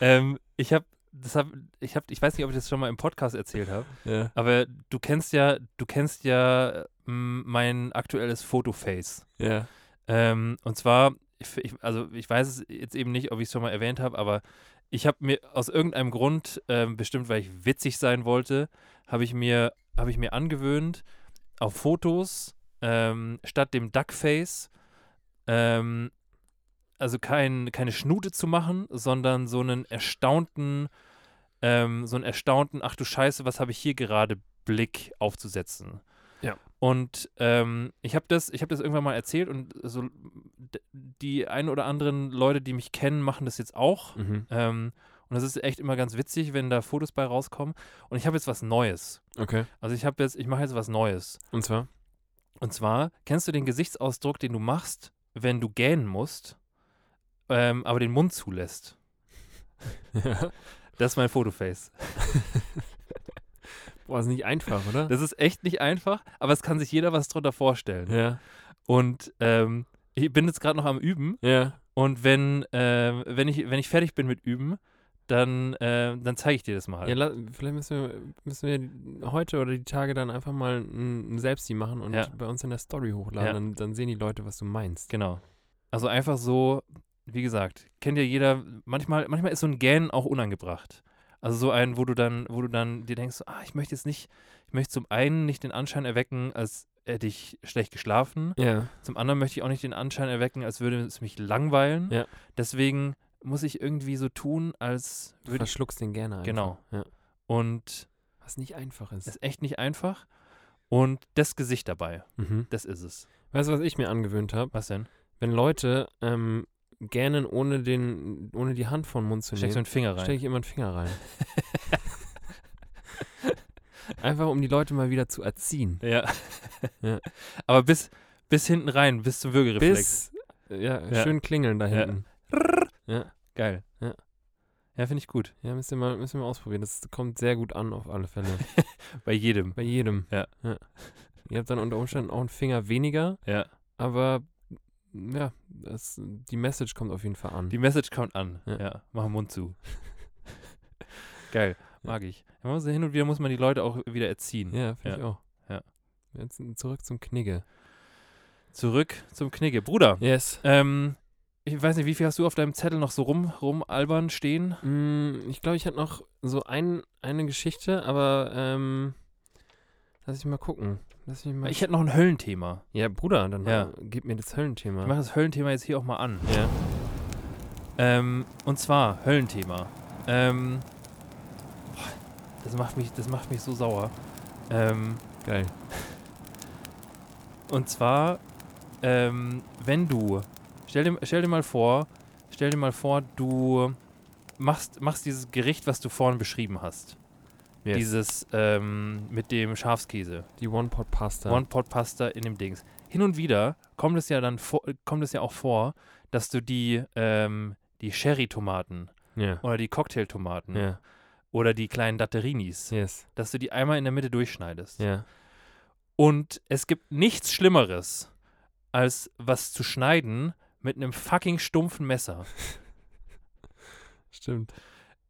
ähm, ich habe, das hab, ich habe, ich weiß nicht, ob ich das schon mal im Podcast erzählt habe, Ja. aber du kennst ja, du kennst ja m, mein aktuelles Fotoface. Ja. Ähm, und zwar, ich, ich, also ich weiß es jetzt eben nicht, ob ich es schon mal erwähnt habe, aber ich habe mir aus irgendeinem Grund, ähm, bestimmt weil ich witzig sein wollte, habe ich mir, habe ich mir angewöhnt, auf Fotos ähm, statt dem Duckface ähm, also kein, keine Schnute zu machen, sondern so einen erstaunten, ähm, so einen erstaunten, ach du Scheiße, was habe ich hier gerade Blick aufzusetzen. Ja. Und ähm, ich habe das, ich hab das irgendwann mal erzählt und so die ein oder anderen Leute, die mich kennen, machen das jetzt auch. Mhm. Ähm, und das ist echt immer ganz witzig, wenn da Fotos bei rauskommen. Und ich habe jetzt was Neues. Okay. Also ich habe jetzt, ich mache jetzt was Neues. Und zwar? Und zwar, kennst du den Gesichtsausdruck, den du machst, wenn du gähnen musst, ähm, aber den Mund zulässt? Ja. <laughs> Das ist mein Fotoface. <laughs> Boah, ist nicht einfach, oder? Das ist echt nicht einfach, aber es kann sich jeder was drunter vorstellen. ja. Und ähm, ich bin jetzt gerade noch am Üben Ja. und wenn, ähm, wenn, ich, wenn ich fertig bin mit Üben, dann, äh, dann zeige ich dir das mal. Ja, la- vielleicht müssen wir, müssen wir heute oder die Tage dann einfach mal ein, ein Selbstie machen und Ja. bei uns in der Story hochladen. Ja. Dann, dann sehen die Leute, was du meinst. Genau. Also einfach so, wie gesagt, kennt ja jeder, manchmal, manchmal ist so ein Gähnen auch unangebracht. Also so ein, wo du dann, wo du dann dir denkst, ah, ich möchte jetzt nicht, ich möchte zum einen nicht den Anschein erwecken, als hätte ich schlecht geschlafen. Ja. Zum anderen möchte ich auch nicht den Anschein erwecken, als würde es mich langweilen. Ja. Deswegen muss ich irgendwie so tun, als würde ich. verschluckst den gerne einfach. Genau. Ja. Und Was nicht einfach ist. ist echt nicht einfach. Und das Gesicht dabei, Mhm. das ist es. Weißt du, was ich mir angewöhnt habe? Was denn? Wenn Leute ähm, gähnen, ohne, den, ohne die Hand vor den Mund zu Steckst du nehmen, einen Finger rein? stecke ich immer einen Finger rein. <laughs> Einfach, um die Leute mal wieder zu erziehen. Ja. <laughs> Ja. Aber bis, bis hinten rein, bis zum Würgereflex. Bis, ja, Ja. schön klingeln da hinten. Ja, Geil. Ja. Ja, finde ich gut. ja müsst, ihr mal, müsst ihr mal ausprobieren. Das kommt sehr gut an, auf alle Fälle. <laughs> Bei jedem. Bei jedem. Ja. Ihr habt dann unter Umständen auch einen Finger weniger, Ja. aber ja, das, die Message kommt auf jeden Fall an. Die Message kommt an. Ja. Ja. Mach den Mund zu. <laughs> Geil. Mag ich. Man muss, hin und wieder muss man die Leute auch wieder erziehen. ja, finde ich Ja. auch. Ja. Jetzt zurück zum Knigge. Zurück zum Knigge. Bruder, Yes. ähm, ich weiß nicht, wie viel hast du auf deinem Zettel noch so rum, rum albern stehen? Mm, ich glaube, ich hatte noch so ein, eine Geschichte, aber ähm, lass ich mal gucken. Lass mich mal Ich hätte noch ein Höllenthema. ja, Bruder, dann Ja. äh, gib mir das Höllenthema. Ich mache das Höllenthema jetzt hier auch mal an. ja. Ähm, und zwar Höllenthema. Ähm, das macht mich, das macht mich so sauer. Ähm, Geil. <laughs> und zwar, ähm, wenn du, stell dir, stell dir mal vor, stell dir mal vor, du machst, machst dieses Gericht, was du vorhin beschrieben hast. Yes. Dieses ähm, mit dem Schafskäse. die One-Pot-Pasta. One-Pot-Pasta in dem Dings. Hin und wieder kommt es ja dann vor, kommt es ja auch vor, dass du die, ähm, die Sherry-Tomaten ja. oder die Cocktailtomaten Ja. oder die kleinen Datterinis, Yes. dass du die einmal in der Mitte durchschneidest. Ja. Und es gibt nichts Schlimmeres, als was zu schneiden mit einem fucking stumpfen Messer. <laughs> Stimmt.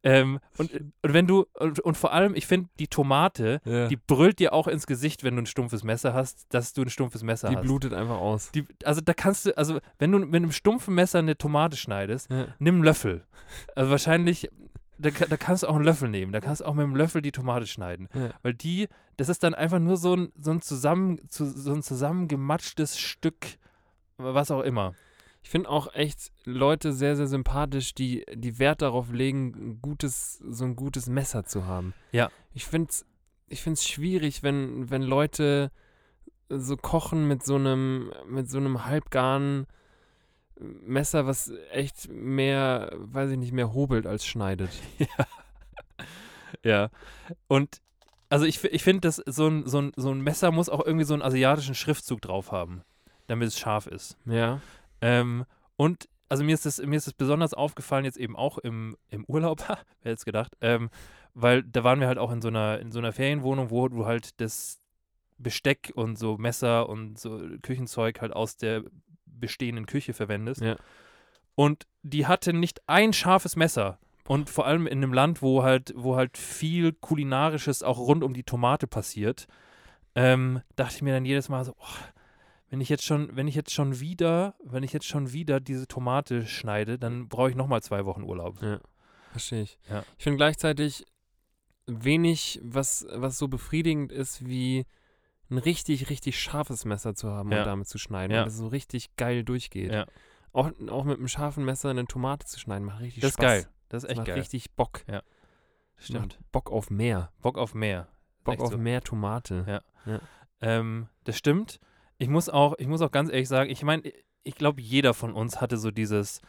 Ähm, und, und wenn du, und, und vor allem, ich finde, die Tomate, Ja. die brüllt dir auch ins Gesicht, wenn du ein stumpfes Messer hast, dass du ein stumpfes Messer Die hast. blutet einfach aus. Die, also da kannst du, also wenn du mit einem stumpfen Messer eine Tomate schneidest, Ja. nimm einen Löffel. Also wahrscheinlich, da, da kannst du auch einen Löffel nehmen. Da kannst du auch mit einem Löffel die Tomate schneiden. Ja. Weil die, das ist dann einfach nur so ein, so ein, zusammen, zu, so ein zusammengematschtes Stück, was auch immer. Ich finde auch echt Leute sehr, sehr sympathisch, die, die Wert darauf legen, ein gutes, so ein gutes Messer zu haben. Ja. Ich finde es ich find's schwierig, wenn, wenn Leute so kochen mit so einem, mit so einem halbgaren Messer, was echt mehr, weiß ich nicht, mehr hobelt als schneidet. <laughs> Ja. Und also ich, ich finde, dass so ein, so, ein, so ein Messer muss auch irgendwie so einen asiatischen Schriftzug drauf haben, damit es scharf ist. Ja. Ähm, und also mir ist das, mir ist das besonders aufgefallen, jetzt eben auch im, im Urlaub, <laughs> wer hätte es gedacht, ähm, weil da waren wir halt auch in so einer, in so einer Ferienwohnung, wo du halt das Besteck und so Messer und so Küchenzeug halt aus der bestehenden Küche verwendest. Ja. Und die hatte nicht ein scharfes Messer. Und vor allem in einem Land, wo halt, wo halt viel Kulinarisches auch rund um die Tomate passiert, ähm, dachte ich mir dann jedes Mal so, oh, wenn ich jetzt schon, wenn ich jetzt schon wieder, wenn ich jetzt schon wieder diese Tomate schneide, dann brauche ich nochmal zwei Wochen Urlaub. Verstehe ich. Ja. Ich finde gleichzeitig wenig, was, was so befriedigend ist, wie ein richtig, richtig scharfes Messer zu haben Ja. und damit zu schneiden. Ja. Und das so richtig geil durchgeht. Ja. Auch, auch mit einem scharfen Messer eine Tomate zu schneiden, macht richtig Das ist Spaß. geil. Das ist Das echt macht geil. richtig Bock. Stimmt. Macht Bock auf mehr. Bock auf mehr. Bock auf so. mehr Tomate. Ja. Ähm, das stimmt. Ich muss auch, ich muss auch ganz ehrlich sagen, ich meine, ich glaube, jeder von uns hatte so dieses,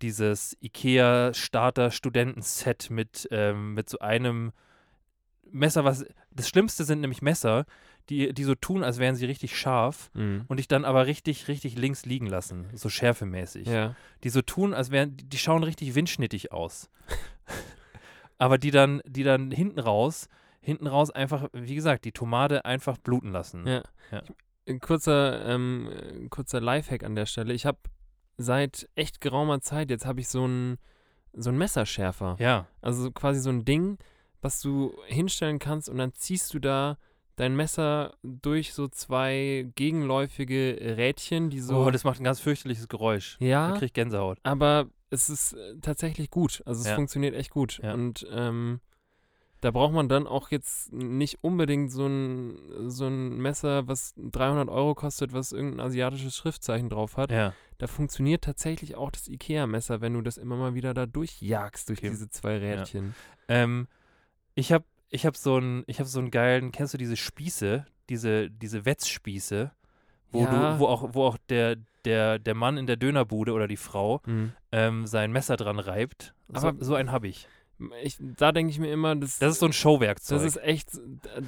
dieses IKEA-Starter-Studenten-Set mit, ähm, mit so einem Messer, was. Das Schlimmste sind nämlich Messer, die, die so tun, als wären sie richtig scharf Mhm. und dich dann aber richtig, richtig links liegen lassen, so schärfemäßig. Ja. Die so tun, als wären, die, schauen richtig windschnittig aus. <laughs> aber die dann, die dann hinten raus, hinten raus einfach, wie gesagt, die Tomate einfach bluten lassen. Ja. Ja. Ein kurzer, ähm, äh, kurzer Lifehack an der Stelle. Ich habe seit echt geraumer Zeit, jetzt habe ich so einen so Messerschärfer. Ja, Also so quasi so ein Ding, was du hinstellen kannst und dann ziehst du da dein Messer durch so zwei gegenläufige Rädchen, die so. oh, das macht ein ganz fürchterliches Geräusch. Da ja, krieg ich Gänsehaut. aber es ist äh, tatsächlich gut. Also es Ja. funktioniert echt gut. Ja. Und ähm, da braucht man dann auch jetzt nicht unbedingt so ein, so ein Messer, was 300 Euro kostet, was irgendein asiatisches Schriftzeichen drauf hat. Ja. Da funktioniert tatsächlich auch das Ikea-Messer, wenn du das immer mal wieder da durchjagst durch Okay. diese zwei Rädchen. Ähm, ich habe ich hab so einen ich hab so einen geilen, kennst du diese Spieße, diese, diese Wetzspieße, wo Ja. du, wo auch, wo auch der, der, der Mann in der Dönerbude oder die Frau Mhm. ähm, sein Messer dran reibt. So, Aber- so einen habe ich. Ich, da denke ich mir immer, das, Das ist so ein Showwerkzeug. das ist echt,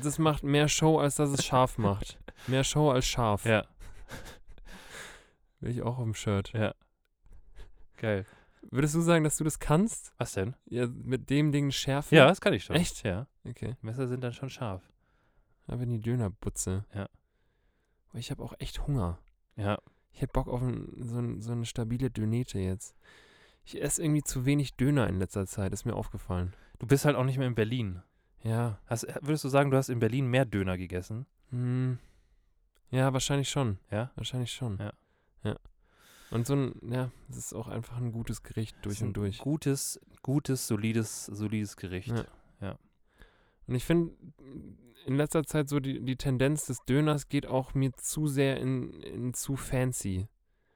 das macht mehr Show, als dass es scharf macht. <laughs> Mehr Show als scharf. ja, Will ich auch auf dem Shirt. geil. Würdest du sagen, dass du das kannst? Was denn? Ja, mit dem Ding schärfen? Ja, das kann ich schon. Echt? Ja. Okay. Messer sind dann schon scharf. Aber die Dönerbutze. Ja. Aber ich habe auch echt Hunger. Ja. Ich hätte Bock auf ein, so, ein, so eine stabile Dönete jetzt. Ich esse irgendwie zu wenig Döner in letzter Zeit, ist mir aufgefallen. Du bist halt auch nicht mehr in Berlin. Ja. Hast, würdest du sagen, du hast in Berlin mehr Döner gegessen? Hm. Ja, wahrscheinlich schon. Ja? Wahrscheinlich schon. Ja. Ja. Und so ein, ja, es ist auch einfach ein gutes Gericht durch und durch. Gutes, gutes, solides, solides Gericht. Ja. Und ich finde, in letzter Zeit so die, die Tendenz des Döners geht auch mir zu sehr in, in zu fancy.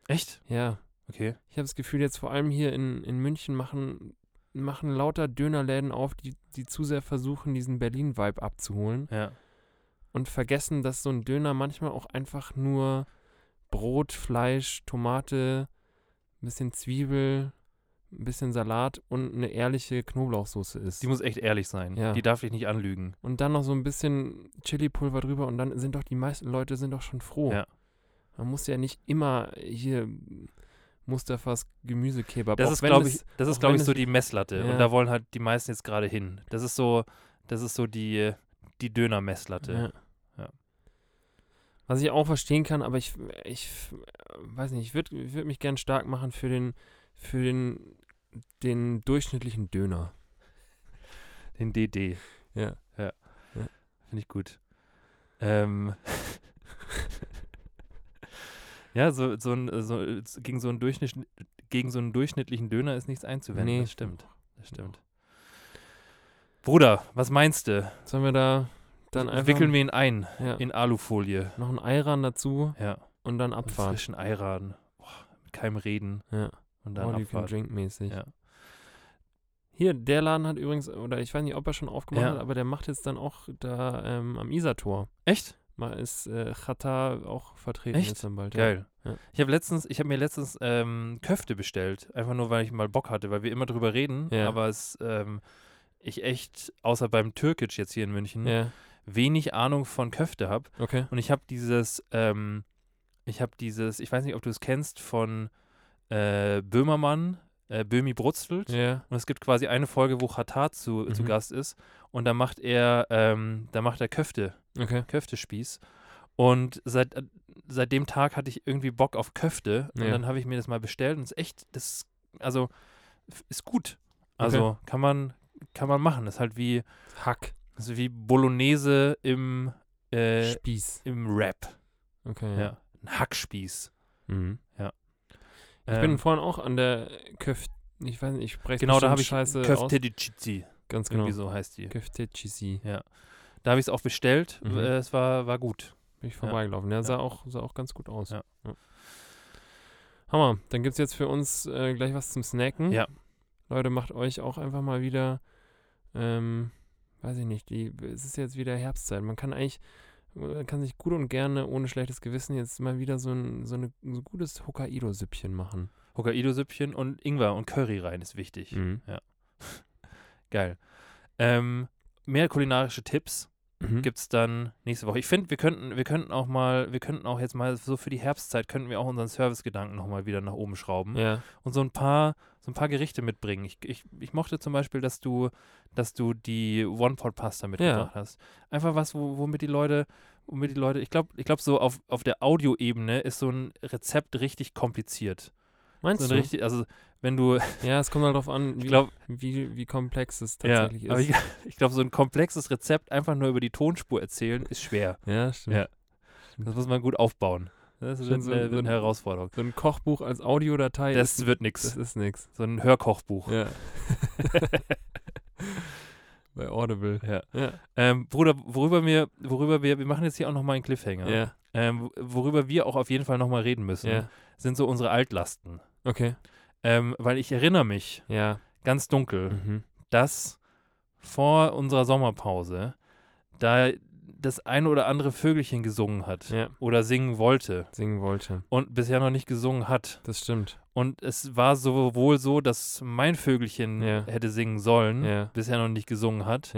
Echt? Ja. Okay. Ich habe das Gefühl, jetzt vor allem hier in, in München machen, machen lauter Dönerläden auf, die, die zu sehr versuchen, diesen Berlin-Vibe abzuholen Ja. und vergessen, dass so ein Döner manchmal auch einfach nur Brot, Fleisch, Tomate, ein bisschen Zwiebel, ein bisschen Salat und eine ehrliche Knoblauchsoße ist. Die muss echt ehrlich sein. Ja. Die darf dich nicht anlügen. und dann noch so ein bisschen Chili-Pulver drüber und dann sind doch die meisten Leute sind doch schon froh. Ja. Man muss ja nicht immer hier Mustafas Gemüsekebab. Das ist, glaube ich, das ist, glaube ich, so die Messlatte. Ja. Und da wollen halt die meisten jetzt gerade hin. Das ist so, das ist so die, die Döner-Messlatte. Ja. Ja. Was ich auch verstehen kann, aber ich, ich weiß nicht, ich würde würd mich gern stark machen für den, für den, den durchschnittlichen Döner. Den DD. Ja. Finde ich gut. Ähm. <laughs> ja, so, so ein, so, gegen, so einen Durchschnitt, gegen so einen durchschnittlichen Döner ist nichts einzuwenden. Nee. Das stimmt. Das stimmt. Bruder, was meinst du? Sollen wir da dann einfach Wickeln wir ihn ein ja, in Alufolie. noch ein Eiran dazu Ja. und dann Einen Abfahrt. frischen Eiraden. Boah, mit keinem Reden. Ja. Und dann All Abfahrt. drink mäßig. Ja. Hier, der Laden hat übrigens, oder ich weiß nicht, ob er schon aufgemacht Ja. hat, aber der macht jetzt dann auch da ähm, am Isartor. Echt? Mal ist äh, Chata auch vertreten Echt? jetzt dann bald. Ja. Geil. Ja. Ich habe letztens, ich habe mir letztens ähm, Köfte bestellt, einfach nur weil ich mal Bock hatte, weil wir immer drüber reden, Ja. aber es ähm, ich echt außer beim Türkisch jetzt hier in München Ja, wenig Ahnung von Köfte habe okay. und ich habe dieses ähm, ich habe dieses, ich weiß nicht, ob du es kennst von äh, Böhmermann, äh, Böhmi brutzelt Ja, und es gibt quasi eine Folge, wo Chata zu, zu Mhm. Gast ist und da macht er ähm, da macht er Köfte okay. Köftespieß. Und seit, äh, seit dem Tag hatte ich irgendwie Bock auf Köfte. Und Ja. dann habe ich mir das mal bestellt und es ist echt, das, also, ist gut. Also kann man, kann man machen. Das ist halt wie, Hack. ist wie Bolognese im, äh, Spieß. im Rap. Okay. Ja. Ein Hackspieß. Mhm. Ich Ähm, bin vorhin auch an der Köft, ich weiß nicht, ich spreche genau, da habe ich Scheiße aus. Köfte di Cici. Ganz genau. Irgendwie so heißt die. Köfte Cheesy. Da habe ich es auch bestellt. Mhm. Äh, es war, war gut. Bin ich vorbeigelaufen. Ja, sah, Ja. Auch, sah auch ganz gut aus. Ja. Hammer. Dann gibt es jetzt für uns äh, gleich was zum Snacken. Ja. Leute, macht euch auch einfach mal wieder, ähm, weiß ich nicht, die, es ist jetzt wieder Herbstzeit. Man kann eigentlich, Man kann sich gut und gerne ohne schlechtes Gewissen jetzt mal wieder so ein, so eine, so ein gutes Hokkaido-Süppchen machen. Hokkaido-Süppchen und Ingwer und Curry rein ist wichtig. Mhm. <laughs> Geil. Ähm, mehr kulinarische Tipps Mhm. gibt es dann nächste Woche. Ich finde, wir könnten, wir könnten auch mal, wir könnten auch jetzt mal so für die Herbstzeit, könnten wir auch unseren Servicegedanken nochmal wieder nach oben schrauben Ja. und so ein paar, so ein paar Gerichte mitbringen. Ich, ich, ich mochte zum Beispiel, dass du, dass du die One-Pot-Pasta mitgebracht hast. Einfach was, wo, womit die Leute, womit die Leute, ich glaube, ich glaube, so auf, auf der Audioebene ist so ein Rezept richtig kompliziert. Meinst So du? richtig, also wenn du, <laughs> Ja, es kommt halt darauf an, wie, glaube, wie, wie komplex es ja, tatsächlich aber ist. ich, <laughs> ich glaube, so ein komplexes Rezept einfach nur über die Tonspur erzählen, ist schwer. ja, stimmt. Ja. Das muss man gut aufbauen. Das Schon wird, so- eine, so eine ein- Herausforderung. So ein Kochbuch als Audiodatei Das ist, wird das nix. ist nix. So ein Hörkochbuch. Ja. <laughs> Bei Audible. Ja. Ja. Ähm, Bruder, worüber wir, worüber wir, wir machen jetzt hier auch nochmal einen Cliffhanger. Ja. Ähm, worüber wir auch auf jeden Fall nochmal reden müssen, Ja. sind so unsere Altlasten. Okay. Ähm, weil ich erinnere mich Ja. ganz dunkel, Mhm. dass vor unserer Sommerpause da das eine oder andere Vögelchen gesungen hat Ja. oder singen wollte Singen wollte. und bisher noch nicht gesungen hat. Das stimmt. Und es war sowohl so, dass mein Vögelchen Ja. hätte singen sollen, Ja. bisher noch nicht gesungen hat.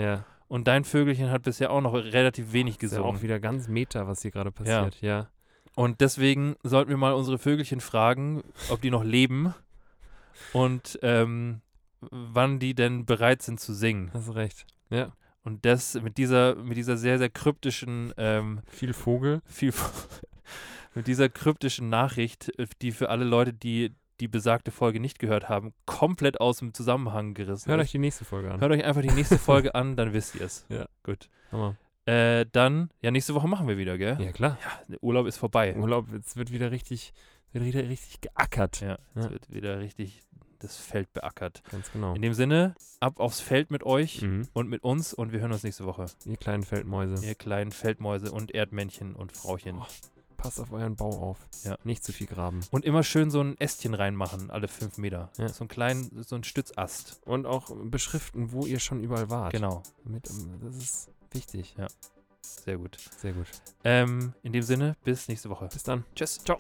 Und dein Vögelchen hat bisher auch noch relativ wenig Ist ja gesungen. auch wieder ganz meta, was hier gerade passiert. Ja. Und deswegen sollten wir mal unsere Vögelchen fragen, ob die noch leben und ähm, wann die denn bereit sind zu singen. Hast recht. Ja. Und das mit dieser, mit dieser sehr, sehr kryptischen, ähm, Viel Vogel. viel, <laughs> mit dieser kryptischen Nachricht, äh, die für alle Leute, die die besagte Folge nicht gehört haben, komplett aus dem Zusammenhang gerissen Hört euch die nächste Folge an. Hört euch einfach die nächste <laughs> Folge an, dann wisst ihr es. Ja. Gut. Hammer. Äh, dann, ja, nächste Woche machen wir wieder, gell? Ja, klar. Ja, der Urlaub ist vorbei. Urlaub, es wird wieder richtig, wird wieder richtig geackert. Ja, es Ja. wird wieder richtig das Feld beackert. Ganz genau. In dem Sinne, ab aufs Feld mit euch Mhm. und mit uns und wir hören uns nächste Woche. Ihr kleinen Feldmäuse. Ihr kleinen Feldmäuse und Erdmännchen und Frauchen. Oh. Passt auf euren Bau auf. Ja. Nicht zu viel graben. Und immer schön so ein Ästchen reinmachen, alle fünf Meter. Ja. So einen kleinen, so ein Stützast. Und auch beschriften, wo ihr schon überall wart. Genau, Damit, ähm, das ist wichtig. sehr gut. Sehr gut. Ähm, in dem Sinne, bis nächste Woche. Bis dann. Tschüss. Ciao.